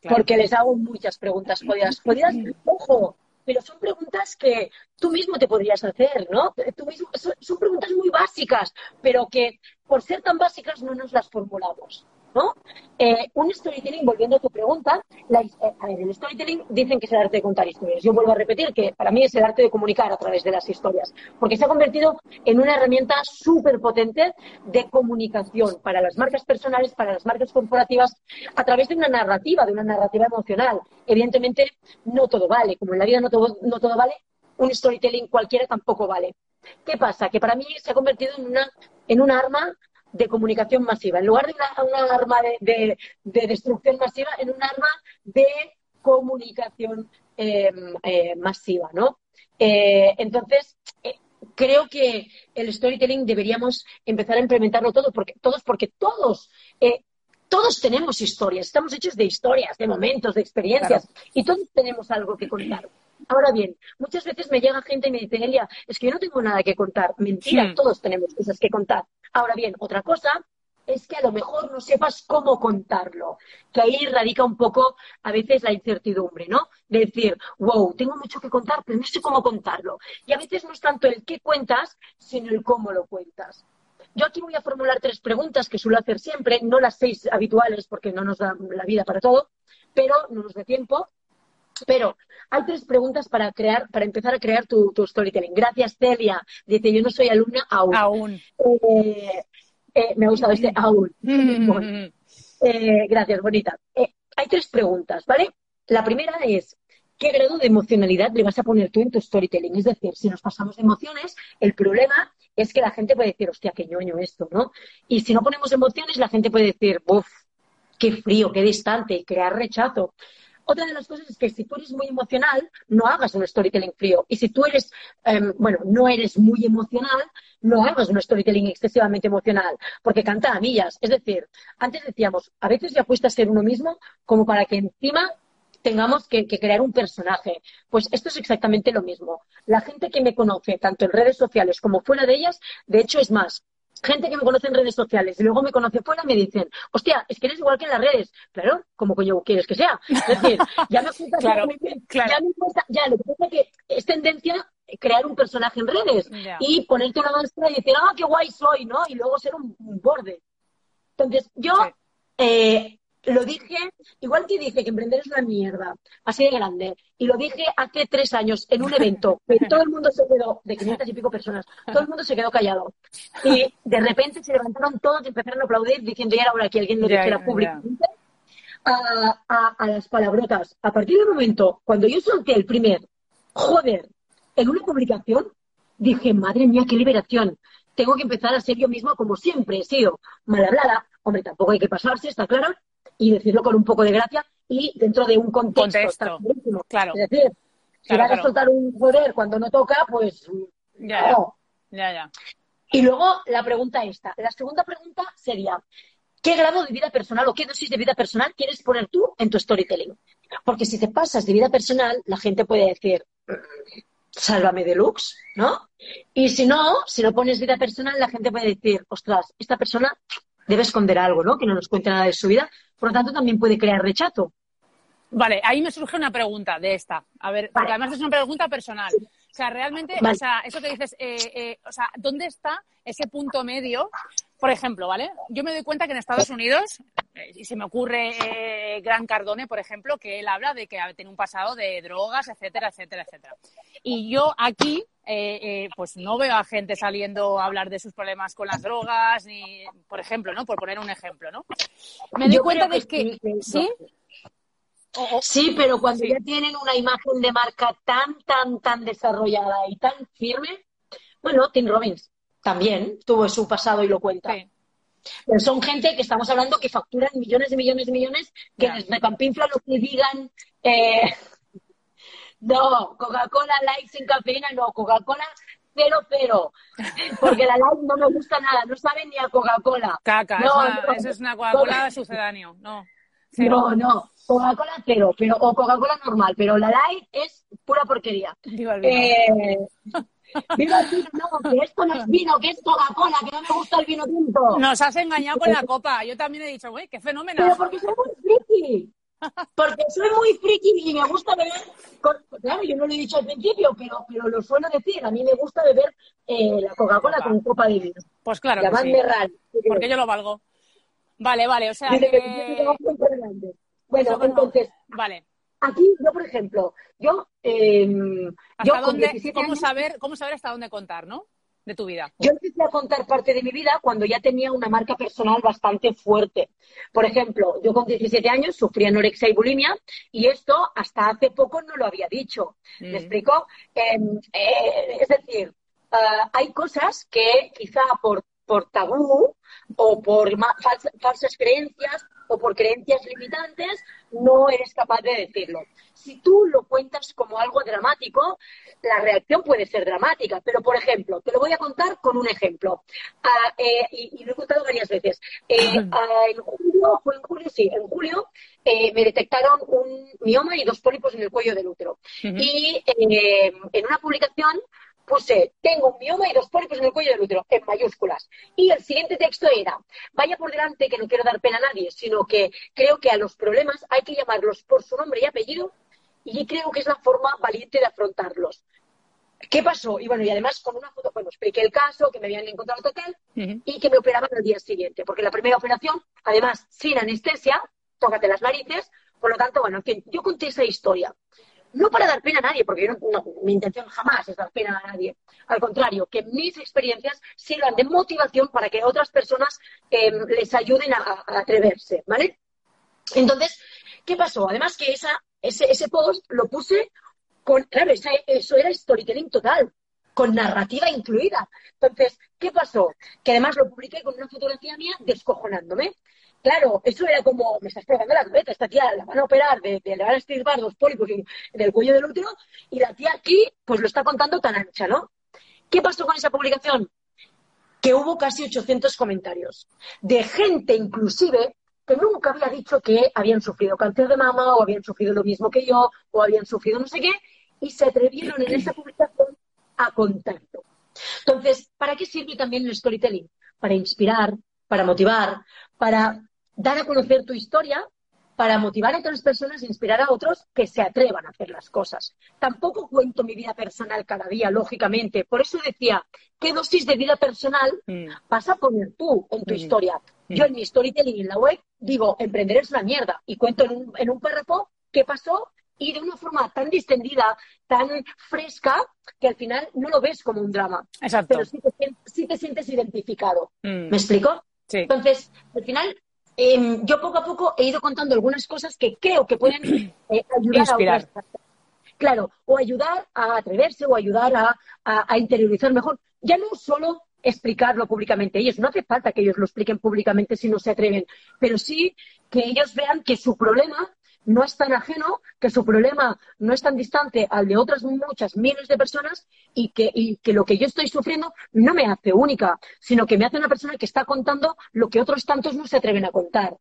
S2: Claro.
S1: Porque les hago muchas preguntas jodidas. Jodidas, ojo, pero son preguntas que tú mismo te podrías hacer, ¿no? Tú mismo, son, son preguntas muy básicas, pero que por ser tan básicas no nos las formulamos. ¿No? Eh, un storytelling, volviendo a tu pregunta, eh, el storytelling dicen que es el arte de contar historias. Yo vuelvo a repetir que para mí es el arte de comunicar a través de las historias, porque se ha convertido en una herramienta súper potente de comunicación para las marcas personales, para las marcas corporativas, a través de una narrativa, de una narrativa emocional. Evidentemente, no todo vale, como en la vida no todo, no todo vale, un storytelling cualquiera tampoco vale. ¿Qué pasa? Que para mí se ha convertido en una, en un arma de comunicación masiva. En lugar de una, una arma de, de, de, destrucción masiva, en un arma de comunicación eh, eh, masiva, ¿no? Eh, entonces, creo que el storytelling deberíamos empezar a implementarlo todo porque, todos, porque todos, eh, todos tenemos historias, estamos hechos de historias, de momentos, de experiencias, claro. y todos tenemos algo que contar. Ahora bien, muchas veces me llega gente y me dice, Elia, es que yo no tengo nada que contar. Mentira, sí. todos tenemos cosas que contar. Ahora bien, otra cosa es que a lo mejor no sepas cómo contarlo, que ahí radica un poco a veces la incertidumbre, ¿no? De decir, wow, tengo mucho que contar, pero no sé cómo contarlo. Y a veces no es tanto el qué cuentas, sino el cómo lo cuentas. Yo aquí voy a formular tres preguntas que suelo hacer siempre, no las seis habituales porque no nos da la vida para todo, pero no nos da tiempo. Pero hay tres preguntas para crear, para empezar a crear tu, tu storytelling. Gracias, Celia. Dice, yo no soy alumna aún.
S2: Aún.
S1: Eh, eh, me ha gustado este aún.
S2: Mm.
S1: eh, gracias, bonita. Hay tres preguntas, ¿vale? La primera es, ¿qué grado de emocionalidad le vas a poner tú en tu storytelling? Es decir, si nos pasamos de emociones, el problema es que la gente puede decir, hostia, qué ñoño esto, ¿no? Y si no ponemos emociones, la gente puede decir, uff, qué frío, qué distante, y crear rechazo. Otra de las cosas es que si tú eres muy emocional, no hagas un storytelling frío. Y si tú eres, eh, bueno, no eres muy emocional, no hagas un storytelling excesivamente emocional, porque canta a millas. Es decir, antes decíamos, a veces ya cuesta ser uno mismo como para que encima tengamos que, crear un personaje. Pues esto es exactamente lo mismo. La gente que me conoce, tanto en redes sociales como fuera de ellas, de hecho es más, gente que me conoce en redes sociales y luego me conoce fuera me dicen, hostia, es que eres igual que en las redes. Claro, como coño quieres que sea. Es decir, ya me cuesta,
S2: claro, claro.
S1: ya me cuesta, ya lo que pasa es que es tendencia crear un personaje en redes
S2: yeah.
S1: y ponerte una máscara y decir, ah, qué guay soy, ¿no? Y luego ser un, un borde. Entonces, yo sí. eh, lo dije, igual que dije que emprender es una mierda, así de grande, y lo dije hace tres años en un evento, que todo el mundo se quedó, de 500 y pico personas, todo el mundo se quedó callado. Y de repente se levantaron todos y empezaron a aplaudir diciendo, ya era hora que alguien lo
S2: yeah,
S1: dijera
S2: yeah,
S1: públicamente. A, a, a las palabrotas. A partir del momento, cuando yo solté el primer, joder, en una publicación, dije, madre mía, qué liberación. Tengo que empezar a ser yo misma como siempre he sido, mal hablada. Hombre, tampoco hay que pasarse, está claro, y decirlo con un poco de gracia y dentro de un contexto.
S2: contexto. Claro.
S1: Es decir, si
S2: claro,
S1: vas
S2: claro.
S1: a soltar un joder cuando no toca, pues
S2: ya,
S1: no.
S2: ya, ya.
S1: Y luego la pregunta esta. La segunda pregunta sería, ¿qué grado de vida personal o qué dosis de vida personal quieres poner tú en tu storytelling? Porque si te pasas de vida personal, la gente puede decir, sálvame deluxe, ¿no? Y si no, si no pones vida personal, la gente puede decir, ostras, esta persona debe esconder algo, ¿no? Que no nos cuente nada de su vida. Por lo tanto, también puede crear rechazo.
S2: Vale, ahí me surge una pregunta de esta. A ver, porque además es una pregunta personal. O sea, realmente,
S1: Vale.
S2: o sea, eso que dices, eh, eh, o sea, ¿dónde está ese punto medio por ejemplo, ¿vale? Yo me doy cuenta que en Estados Unidos, eh, y se me ocurre eh, Gran Cardone, por ejemplo, que él habla de que tiene un pasado de drogas, etcétera, etcétera, etcétera. Y yo aquí, eh, pues no veo a gente saliendo a hablar de sus problemas con las drogas, ni, por ejemplo, ¿no? Por poner un ejemplo, ¿no? Me doy cuenta de que, ¿sí?
S1: Sí, pero cuando ya tienen una imagen de marca tan, tan, tan desarrollada y tan firme, bueno, Tim Robbins también tuvo su pasado y lo cuenta. Pero son gente que estamos hablando que facturan millones y millones y millones, que les recampinflan lo que digan. Eh, no, Coca-Cola Light sin cafeína, no, Coca-Cola cero, cero. Porque la Light no me gusta nada, no sabe ni a Coca-Cola.
S2: Caca, no, eso es una Coca-Cola sucedáneo, no.
S1: No, no, Coca-Cola cero, pero, o Coca-Cola normal, pero la Light es pura porquería.
S2: Digo, eh,
S1: Vino no, que esto no es vino, que es Coca-Cola, que no me gusta el vino tinto.
S2: Nos has engañado con la copa. Yo también he dicho, güey, qué fenómeno.
S1: Pero porque soy muy friki. Porque soy muy friki y me gusta beber. claro, yo no lo he dicho al principio, pero, pero lo suelo decir. A mí me gusta beber eh, la Coca-Cola con copa de vino.
S2: Pues claro. La
S1: sí.
S2: Porque yo lo valgo. Vale, vale, o sea. Que...
S1: Bueno, entonces.
S2: Vale.
S1: Aquí, yo, por ejemplo, yo. Eh,
S2: ¿Hasta dónde, cómo, saber, ¿Cómo saber hasta dónde contar, no? De tu vida.
S1: Yo empecé a contar parte de mi vida cuando ya tenía una marca personal bastante fuerte. Por ejemplo, yo con 17 años sufría anorexia y bulimia y esto hasta hace poco no lo había dicho. ¿Me mm. explico? Em, eh, es decir, ah, hay cosas que quizá por, por tabú o por falsas creencias o por creencias limitantes, no eres capaz de decirlo. Si tú lo cuentas como algo dramático, la reacción puede ser dramática. Pero, por ejemplo, te lo voy a contar con un ejemplo. Ah, eh, y, lo he contado varias veces. Eh, ah, en julio, en julio, sí, en julio eh, me detectaron un mioma y dos pólipos en el cuello del útero. Y en una publicación puse, tengo un mioma y dos pólipos en el cuello del útero, en mayúsculas. Y el siguiente texto era, vaya por delante que no quiero dar pena a nadie, sino que creo que a los problemas hay que llamarlos por su nombre y apellido y creo que es la forma valiente de afrontarlos. ¿Qué pasó? Y bueno, y además con una foto, bueno, expliqué el caso, que me habían encontrado total y que me operaban el día siguiente, porque la primera operación, además, sin anestesia, tócate las narices, por lo tanto, bueno, en fin, yo conté esa historia no para dar pena a nadie, porque mi intención jamás es dar pena a nadie. Al contrario, que mis experiencias sirvan de motivación para que otras personas em, les ayuden a, atreverse, ¿vale? Entonces, ¿qué pasó? Además que esa, ese, ese post lo puse con, claro, eso era storytelling total, con narrativa incluida. Entonces, ¿qué pasó? Que además lo publiqué con una fotografía mía descojonándome. Claro, eso era como, me estás pegando la cabeza, esta tía la van a operar, de, le van a estirbar dos pólipos del cuello del útero, y la tía aquí, pues lo está contando tan ancha, ¿no? ¿Qué pasó con esa publicación? Que hubo casi 800 comentarios, de gente inclusive que nunca había dicho que habían sufrido cáncer de mama, o habían sufrido lo mismo que yo, o habían sufrido no sé qué, y se atrevieron en esa publicación a contarlo. Entonces, ¿para qué sirve también el storytelling? Para inspirar, para motivar, para dar a conocer tu historia para motivar a otras personas e inspirar a otros que se atrevan a hacer las cosas. Tampoco cuento mi vida personal cada día, lógicamente. Por eso decía, ¿qué dosis de vida personal mm. vas a poner tú en tu mm. historia? Mm. Yo en mi storytelling en la web digo, emprender es una mierda. Y cuento en un, en un párrafo qué pasó y de una forma tan distendida, tan fresca, que al final no lo ves como un drama.
S2: Exacto.
S1: Pero sí te, sientes identificado. ¿Me explico?
S2: Sí.
S1: Entonces, al final Em, yo poco a poco he ido contando algunas cosas que creo que pueden eh, ayudar a otras Claro, o ayudar a atreverse o ayudar a, interiorizar mejor. Ya no solo explicarlo públicamente ellos, no hace falta que ellos lo expliquen públicamente si no se atreven, pero sí que ellos vean que su problema no es tan ajeno, que su problema no es tan distante al de otras muchas miles de personas y que, que lo que yo estoy sufriendo no me hace única, sino que me hace una persona que está contando lo que otros tantos no se atreven a contar.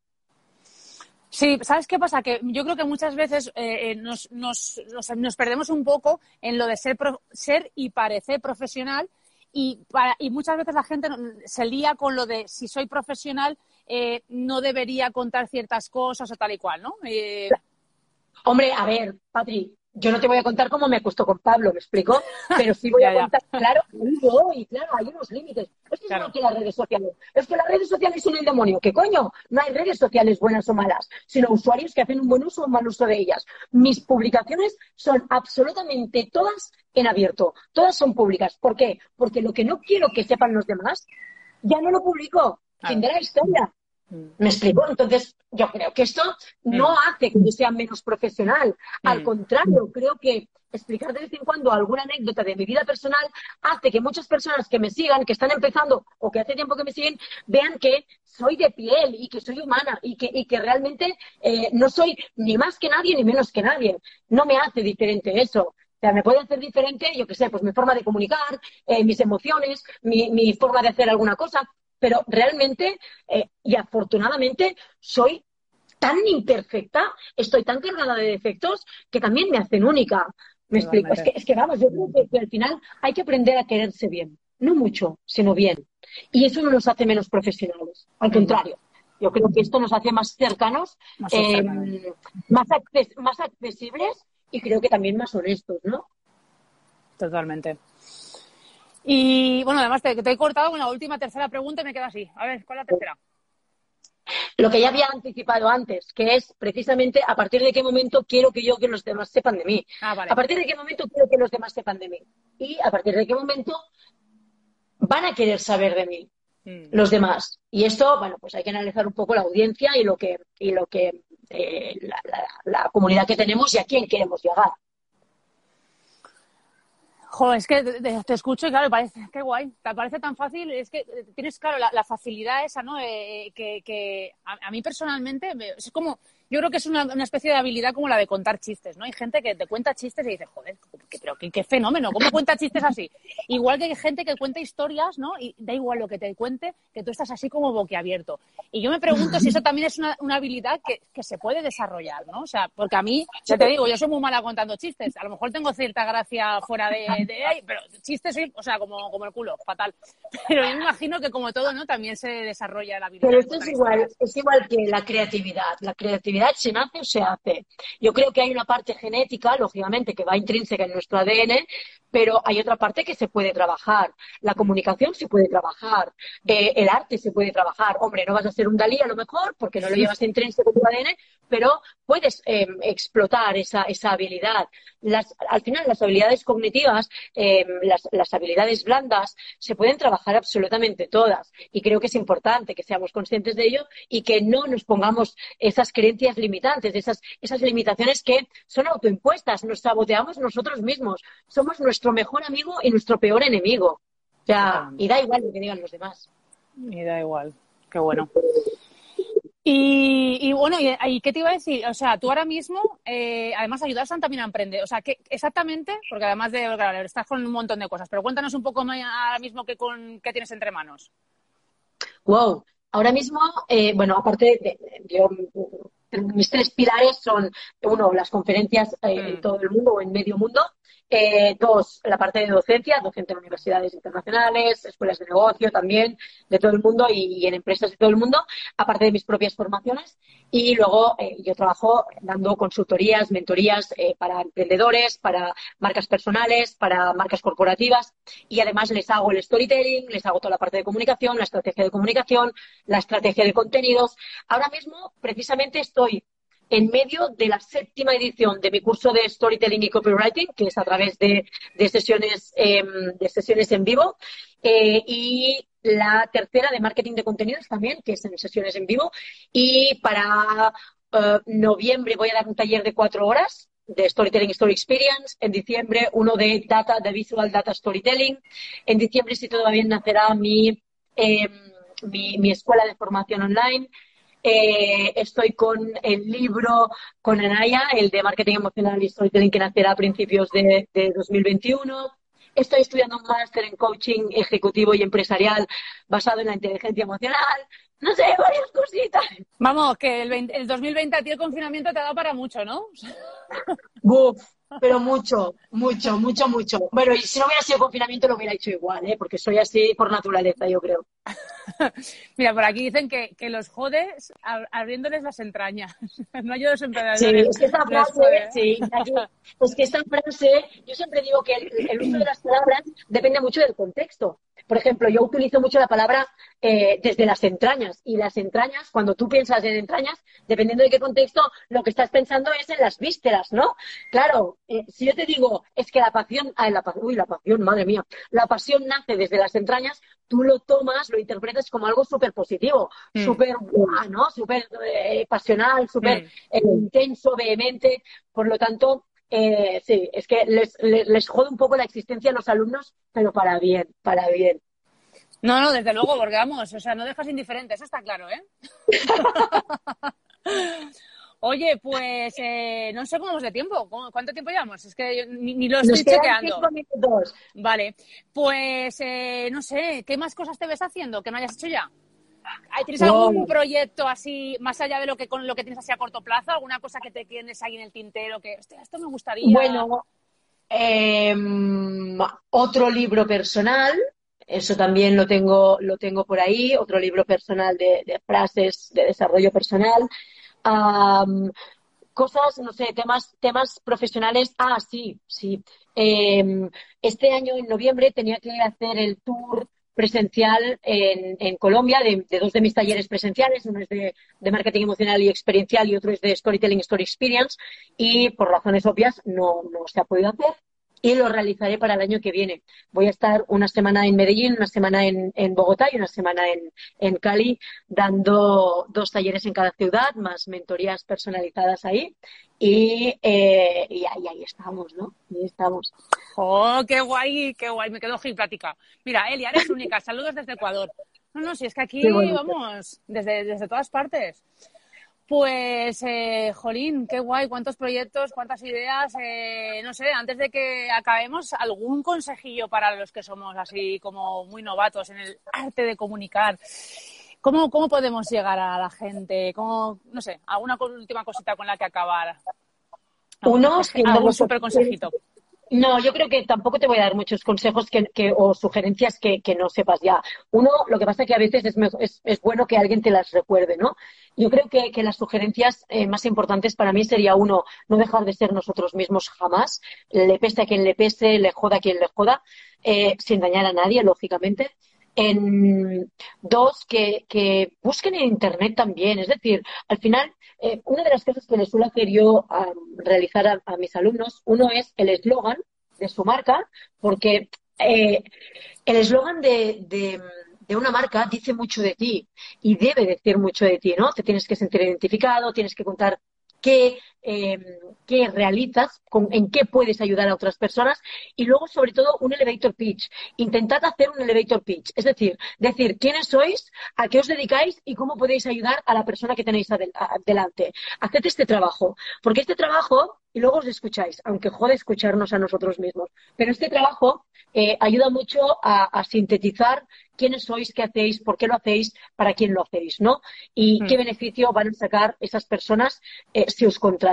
S2: Sí, ¿sabes qué pasa? Que yo creo que muchas veces eh, eh, nos, nos, nos, perdemos un poco en lo de ser, ser y parecer profesional y, y muchas veces la gente se lía con lo de si soy profesional eh, no debería contar ciertas cosas o tal y cual, ¿no? Eh,
S1: Hombre, a ver, Patri, yo no te voy a contar cómo me acostó con Pablo, ¿me explico? Pero sí voy
S2: Ya,
S1: a
S2: ya.
S1: contar, claro, y claro, hay unos límites. Es que
S2: Claro.
S1: es igual que las redes sociales. Es que las redes sociales son el demonio. ¿Qué coño? No hay redes sociales buenas o malas, sino usuarios que hacen un buen uso o un mal uso de ellas. Mis publicaciones son absolutamente todas en abierto. Todas son públicas. ¿Por qué? Porque lo que no quiero que sepan los demás, ya no lo publico. Fin de la historia. ¿Me explico? Entonces, yo creo que esto no hace que yo sea menos profesional. Al contrario, creo que explicar de vez en cuando alguna anécdota de mi vida personal hace que muchas personas que me sigan, que están empezando o que hace tiempo que me siguen, vean que soy de piel y que soy humana y que, y que realmente eh, no soy ni más que nadie ni menos que nadie. No me hace diferente eso. O sea, me puede hacer diferente, yo qué sé, pues mi forma de comunicar, eh, mis emociones, mi, mi forma de hacer alguna cosa, pero realmente eh, y afortunadamente soy tan imperfecta, estoy tan cargada de defectos que también me hacen única. Me explico. Es que, es que vamos, yo creo que, que al final hay que aprender a quererse bien. No mucho, sino bien. Y eso no nos hace menos profesionales. Al contrario. Yo creo que esto nos hace más cercanos,
S2: Más
S1: eh,
S2: cercanos.
S1: más, acces- más accesibles y creo que también más honestos, ¿no?
S2: Totalmente. Y bueno, además te, te he cortado con la última tercera pregunta y me queda así. A ver, ¿cuál es la tercera?
S1: Lo que ya había anticipado antes, que es precisamente a partir de qué momento quiero que yo que los demás sepan de mí.
S2: Ah, vale.
S1: A partir de qué momento quiero que los demás sepan de mí. Y a partir de qué momento van a querer saber de mí
S2: Mm.
S1: los demás. Y esto, bueno, pues hay que analizar un poco la audiencia y lo que, y lo que eh, la, la- la comunidad que tenemos y a quién queremos llegar.
S2: Jo, es que te, escucho y claro, parece, qué guay, te parece tan fácil, es que eh, tienes, claro, la, facilidad esa, ¿no? Eh, que, que a, mí personalmente, me- es como, yo creo que es una, una especie de habilidad como la de contar chistes, ¿no? Hay gente que te cuenta chistes y dice, joder, que- pero qué, qué fenómeno, ¿cómo cuenta chistes así? Igual que hay gente que cuenta historias, ¿no? Y da igual lo que te cuente, que tú estás así como boquiabierto. Y yo me pregunto si eso también es una, una habilidad que, que se puede desarrollar, ¿no? O sea, porque a mí, ya te digo, yo soy muy mala contando chistes. A lo mejor tengo cierta gracia fuera de, de ahí, pero chistes o sea, como, como el culo, fatal. Pero yo me imagino que como todo, ¿no? También se desarrolla la habilidad.
S1: Pero esto es igual,
S2: historias.
S1: es igual que la creatividad. La creatividad se nace o se hace. Yo creo que hay una parte genética, lógicamente, que va intrínseca en nuestro ADN, pero hay otra parte que se puede trabajar. La comunicación se puede trabajar, eh, el arte se puede trabajar. Hombre, no vas a ser un Dalí a lo mejor, porque no lo llevas intrínseco tu ADN, pero puedes eh, explotar esa, esa habilidad. Las, al final, las habilidades cognitivas, eh, las, las habilidades blandas, se pueden trabajar absolutamente todas. Y creo que es importante que seamos conscientes de ello y que no nos pongamos esas creencias limitantes, esas, esas limitaciones que son autoimpuestas. Nos saboteamos nosotros mismos. Somos nuestro mejor amigo y nuestro peor enemigo. O sea, y da igual lo que digan los demás.
S2: Y da igual, qué bueno. Y, y bueno, y, y qué te iba a decir? O sea, tú ahora mismo, eh, además ayudas también a emprender. O sea, ¿qué, exactamente, porque además de, claro, estás con un montón de cosas, pero cuéntanos un poco ahora mismo qué, con, qué tienes entre manos.
S1: Wow. Ahora mismo, eh, bueno, aparte de, yo, mis tres pilares son, uno, las conferencias eh,
S2: Mm.
S1: en todo el mundo o en medio mundo. Eh, dos, la parte de docencia, docente en universidades internacionales, escuelas de negocio también, de todo el mundo y, y en empresas de todo el mundo, aparte de mis propias formaciones. Y luego eh, yo trabajo dando consultorías, mentorías eh, para emprendedores, para marcas personales, para marcas corporativas y además les hago el storytelling, les hago toda la parte de comunicación, la estrategia de comunicación, la estrategia de contenidos. Ahora mismo, precisamente, estoy en medio de la séptima edición de mi curso de storytelling y copywriting, que es a través de, sesiones, eh, de sesiones en vivo, eh, y la tercera de marketing de contenidos también, que es en sesiones en vivo. Y para eh, noviembre voy a dar un taller de cuatro horas de Storytelling Story Experience. En diciembre, uno de Data, de Visual Data Storytelling. En diciembre, si todo va bien, nacerá mi, eh, mi, mi escuela de formación online. Eh, estoy con el libro con Anaya, el de Marketing Emocional y Storytelling, que nacerá a principios de, de 2021. Estoy estudiando un máster en coaching ejecutivo y empresarial basado en la inteligencia emocional. No sé, varias cositas.
S2: Vamos, que el, 20 el 2020 a ti el confinamiento te ha dado para mucho, ¿no?
S1: Buf, pero mucho, mucho, mucho, mucho. Bueno, y si no hubiera sido confinamiento lo hubiera hecho igual, ¿eh? porque soy así por naturaleza, yo creo.
S2: Mira, por aquí dicen que, que los jodes abriéndoles las entrañas. no hay dos emprendedores.
S1: Sí, es que esta frase, sí, es que esta frase, yo siempre digo que el uso de las palabras depende mucho del contexto. Por ejemplo, yo utilizo mucho la palabra eh, desde las entrañas. Y las entrañas, cuando tú piensas en entrañas, dependiendo de qué contexto, lo que estás pensando es en las vísceras, ¿no? Claro, eh, si yo te digo, es que la pasión, ay, la, uy, la pasión, madre mía, la pasión nace desde las entrañas, tú lo tomas, lo interpretas como algo súper positivo, mm. súper, ¿no? Súper eh, pasional, súper mm. intenso, vehemente. Por lo tanto, eh, sí, es que les, les, jode un poco la existencia a los alumnos, pero para bien, para bien.
S2: No, no, desde luego, porque vamos, o sea, no dejas indiferente, eso está claro, ¿eh? Oye, pues eh, no sé cómo vamos de tiempo. ¿Cuánto tiempo llevamos? Es que ni, lo estoy chequeando. Vale, pues eh, no sé, ¿qué más cosas te ves haciendo que no hayas hecho ya? ¿Tienes algún proyecto así, más allá de lo que con lo que tienes así a corto plazo? ¿Alguna cosa que te tienes ahí en el tintero que esto me gustaría?
S1: Bueno, em, otro libro personal, eso también lo tengo, lo tengo por ahí, otro libro personal de, frases de desarrollo personal. cosas, no sé, temas, temas profesionales. Ah, sí, sí. Em, este año, en noviembre, tenía que hacer el tour presencial en, en Colombia de, dos de mis talleres presenciales, uno es de, marketing emocional y experiencial y otro es de storytelling, story experience, y por razones obvias no, no se ha podido hacer y lo realizaré para el año que viene. Voy a estar una semana en Medellín, una semana en, Bogotá y una semana en, Cali, dando dos talleres en cada ciudad, más mentorías personalizadas ahí. Y, eh, y ahí, estamos, ¿no? Ahí estamos.
S2: ¡Oh, qué guay, qué guay! Me quedo plática. Mira, Elia, eres única. Saludos desde Ecuador. No, no, si es que aquí vamos desde, desde todas partes. Pues, eh, Jolín, qué guay, cuántos proyectos, cuántas ideas. Eh, no sé, antes de que acabemos, ¿algún consejillo para los que somos así como muy novatos en el arte de comunicar? ¿Cómo, cómo podemos llegar a la gente? ¿Cómo, no sé, alguna última cosita con la que acabar?
S1: Uno,
S2: algún súper consejito.
S1: No, yo creo que tampoco te voy a dar muchos consejos que, o sugerencias que, no sepas ya. Uno, lo que pasa es que a veces es, es, bueno que alguien te las recuerde, ¿no? Yo creo que, las sugerencias eh, más importantes para mí sería uno, no dejar de ser nosotros mismos jamás, le pese a quien le pese, le joda a quien le joda, eh, sin dañar a nadie, lógicamente. En, dos, que, busquen en Internet también. Es decir, al final, eh, una de las cosas que les suelo hacer yo a realizar a, mis alumnos, uno es el eslogan de su marca, porque eh, el eslogan de, de, una marca dice mucho de ti y debe decir mucho de ti, ¿no? Te tienes que sentir identificado, tienes que contar qué, em, qué realizas, en qué puedes ayudar a otras personas y luego, sobre todo, un elevator pitch. Intentad hacer un elevator pitch, es decir, decir quiénes sois, a qué os dedicáis y cómo podéis ayudar a la persona que tenéis adelante. Haced este trabajo, porque este trabajo, y luego os escucháis, aunque jode escucharnos a nosotros mismos, pero este trabajo eh, ayuda mucho a, sintetizar quiénes sois, qué hacéis, por qué lo hacéis, para quién lo hacéis, ¿no? Y mm. qué beneficio van a sacar esas personas eh, si os contratan.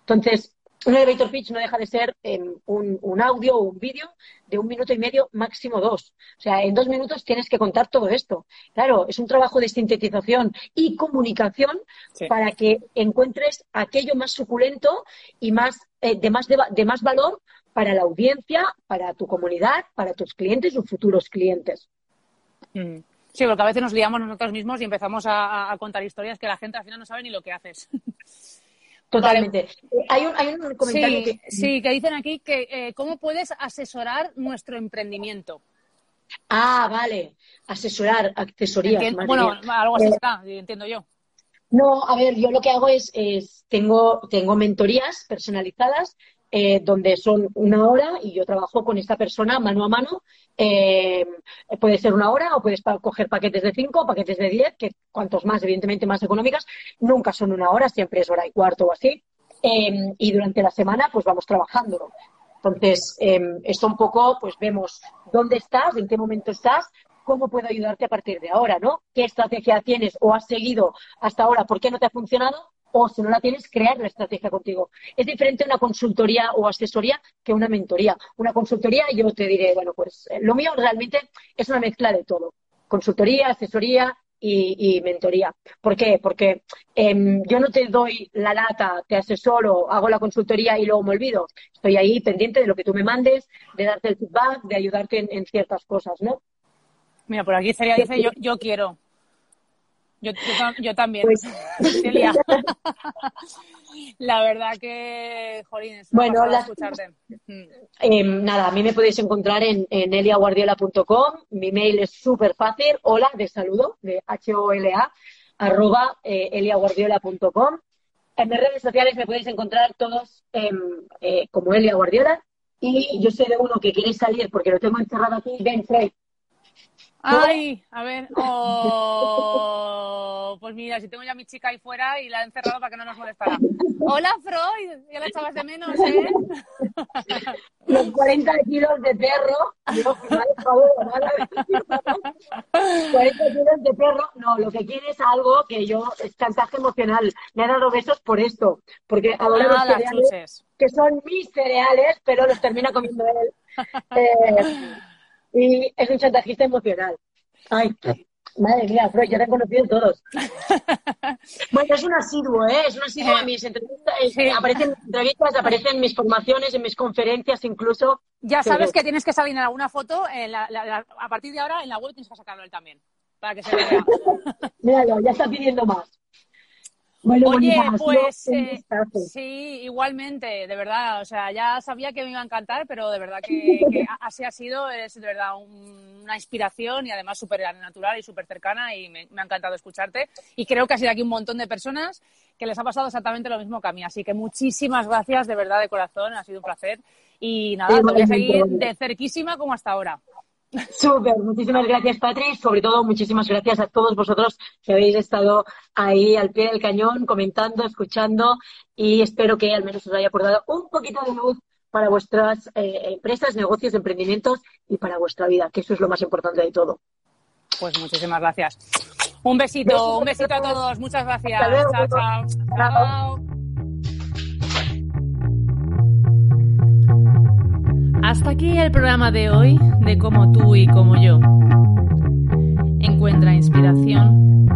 S1: Entonces, un elevator pitch no deja de ser em, un, audio o un vídeo de un minuto y medio, máximo dos. O sea, en dos minutos tienes que contar todo esto. Claro, es un trabajo de sintetización y comunicación para que encuentres aquello más suculento y más, eh, de, más de más valor para la audiencia, para tu comunidad, para tus clientes o futuros clientes.
S2: Mm. Sí, porque a veces nos liamos nosotros mismos y empezamos a, contar historias que la gente al final no sabe ni lo que haces.
S1: Totalmente. Hay, un, hay, un, comentario
S2: que... Sí, que dicen aquí que eh, cómo puedes asesorar nuestro emprendimiento.
S1: Ah, vale. Asesorar, asesorías.
S2: bueno, algo así eh, está, entiendo yo.
S1: No, a ver, yo lo que hago es, es tengo, tengo mentorías personalizadas eh, donde son una hora y yo trabajo con esta persona mano a mano. Eh, puede ser una hora o puedes coger paquetes de cinco, paquetes de diez, que cuantos más, evidentemente, más económicas. Nunca son una hora, siempre es hora y cuarto o así. Eh, y durante la semana, pues vamos trabajándolo. Entonces, esto un poco, pues vemos dónde estás, en qué momento estás, cómo puedo ayudarte a partir de ahora, ¿no? ¿Qué estrategia tienes o has seguido hasta ahora? ¿Por qué no te ha funcionado? O si no la tienes, crear la estrategia contigo. Es diferente una consultoría o asesoría que una mentoría. Una consultoría yo te diré, bueno, pues eh, lo mío realmente es una mezcla de todo. Consultoría, asesoría y, mentoría. ¿Por qué? Porque em, yo no te doy la lata, te asesoro, hago la consultoría y luego me olvido. Estoy ahí pendiente de lo que tú me mandes, de darte el feedback, de ayudarte en, ciertas cosas, ¿no?
S2: Mira, por aquí sería dice yo, yo quiero. Yo, yo, también.
S1: Pues...
S2: la verdad que, Jolín, es
S1: bueno, escucharte. Mm. Em, nada, a mí me podéis encontrar en, en eliaguardiola.com. Mi mail es súper fácil. Hola, de saludo, de H-O-L-A, arroba eh, eliaguardiola.com. En mis redes sociales me podéis encontrar todos em, eh, como Elia Guardiola. Y yo sé de uno que quiere salir porque lo tengo encerrado aquí, Ben Frey.
S2: Ay, a ver. Oh, pues mira, si tengo ya a mi chica ahí fuera y la he encerrado para que no nos molestara. Hola, Freud. Ya la echabas de menos, ¿eh?
S1: Los 40 kilos de perro. No, por favor, 40 kilos de perro. No, lo que quiere es algo que yo, es chantaje emocional. Me ha dado besos por esto. Porque ahora los ah, cereales, que son mis cereales, pero los termina comiendo él. Eh, y es un chantajista emocional. Ay, madre mía, Freud, ya te he conocido todos. bueno, es un asiduo, ¿eh? Es un asiduo a mis entrevistas. Eh, aparecen mis entrevistas, aparecen mis formaciones, en mis conferencias incluso.
S2: Ya sabes que tienes que salir en alguna foto. a partir de ahora, en la web tienes que sacarlo él también. Para que se vea.
S1: Míralo, ya está pidiendo más.
S2: Oye, pues eh, sí, igualmente, de verdad, o sea, ya sabía que me iba a encantar, pero de verdad que, así ha sido, es de verdad una inspiración y además súper natural y súper cercana y me, ha encantado escucharte. Y creo que ha sido aquí un montón de personas que les ha pasado exactamente lo mismo que a mí, así que muchísimas gracias de verdad de corazón, ha sido un placer. Y nada, te voy a seguir de cerquísima como hasta ahora.
S1: Súper, muchísimas gracias, Patri. Sobre todo, muchísimas gracias a todos vosotros que habéis estado ahí al pie del cañón, comentando, escuchando y espero que al menos os haya aportado un poquito de luz para vuestras eh, empresas, negocios, emprendimientos y para vuestra vida, que eso es lo más importante de todo.
S2: Pues muchísimas gracias. Un besito, un besito a todos. Muchas gracias. chao. chao. Hasta aquí el programa de hoy de Como tú y como yo. Encuentra inspiración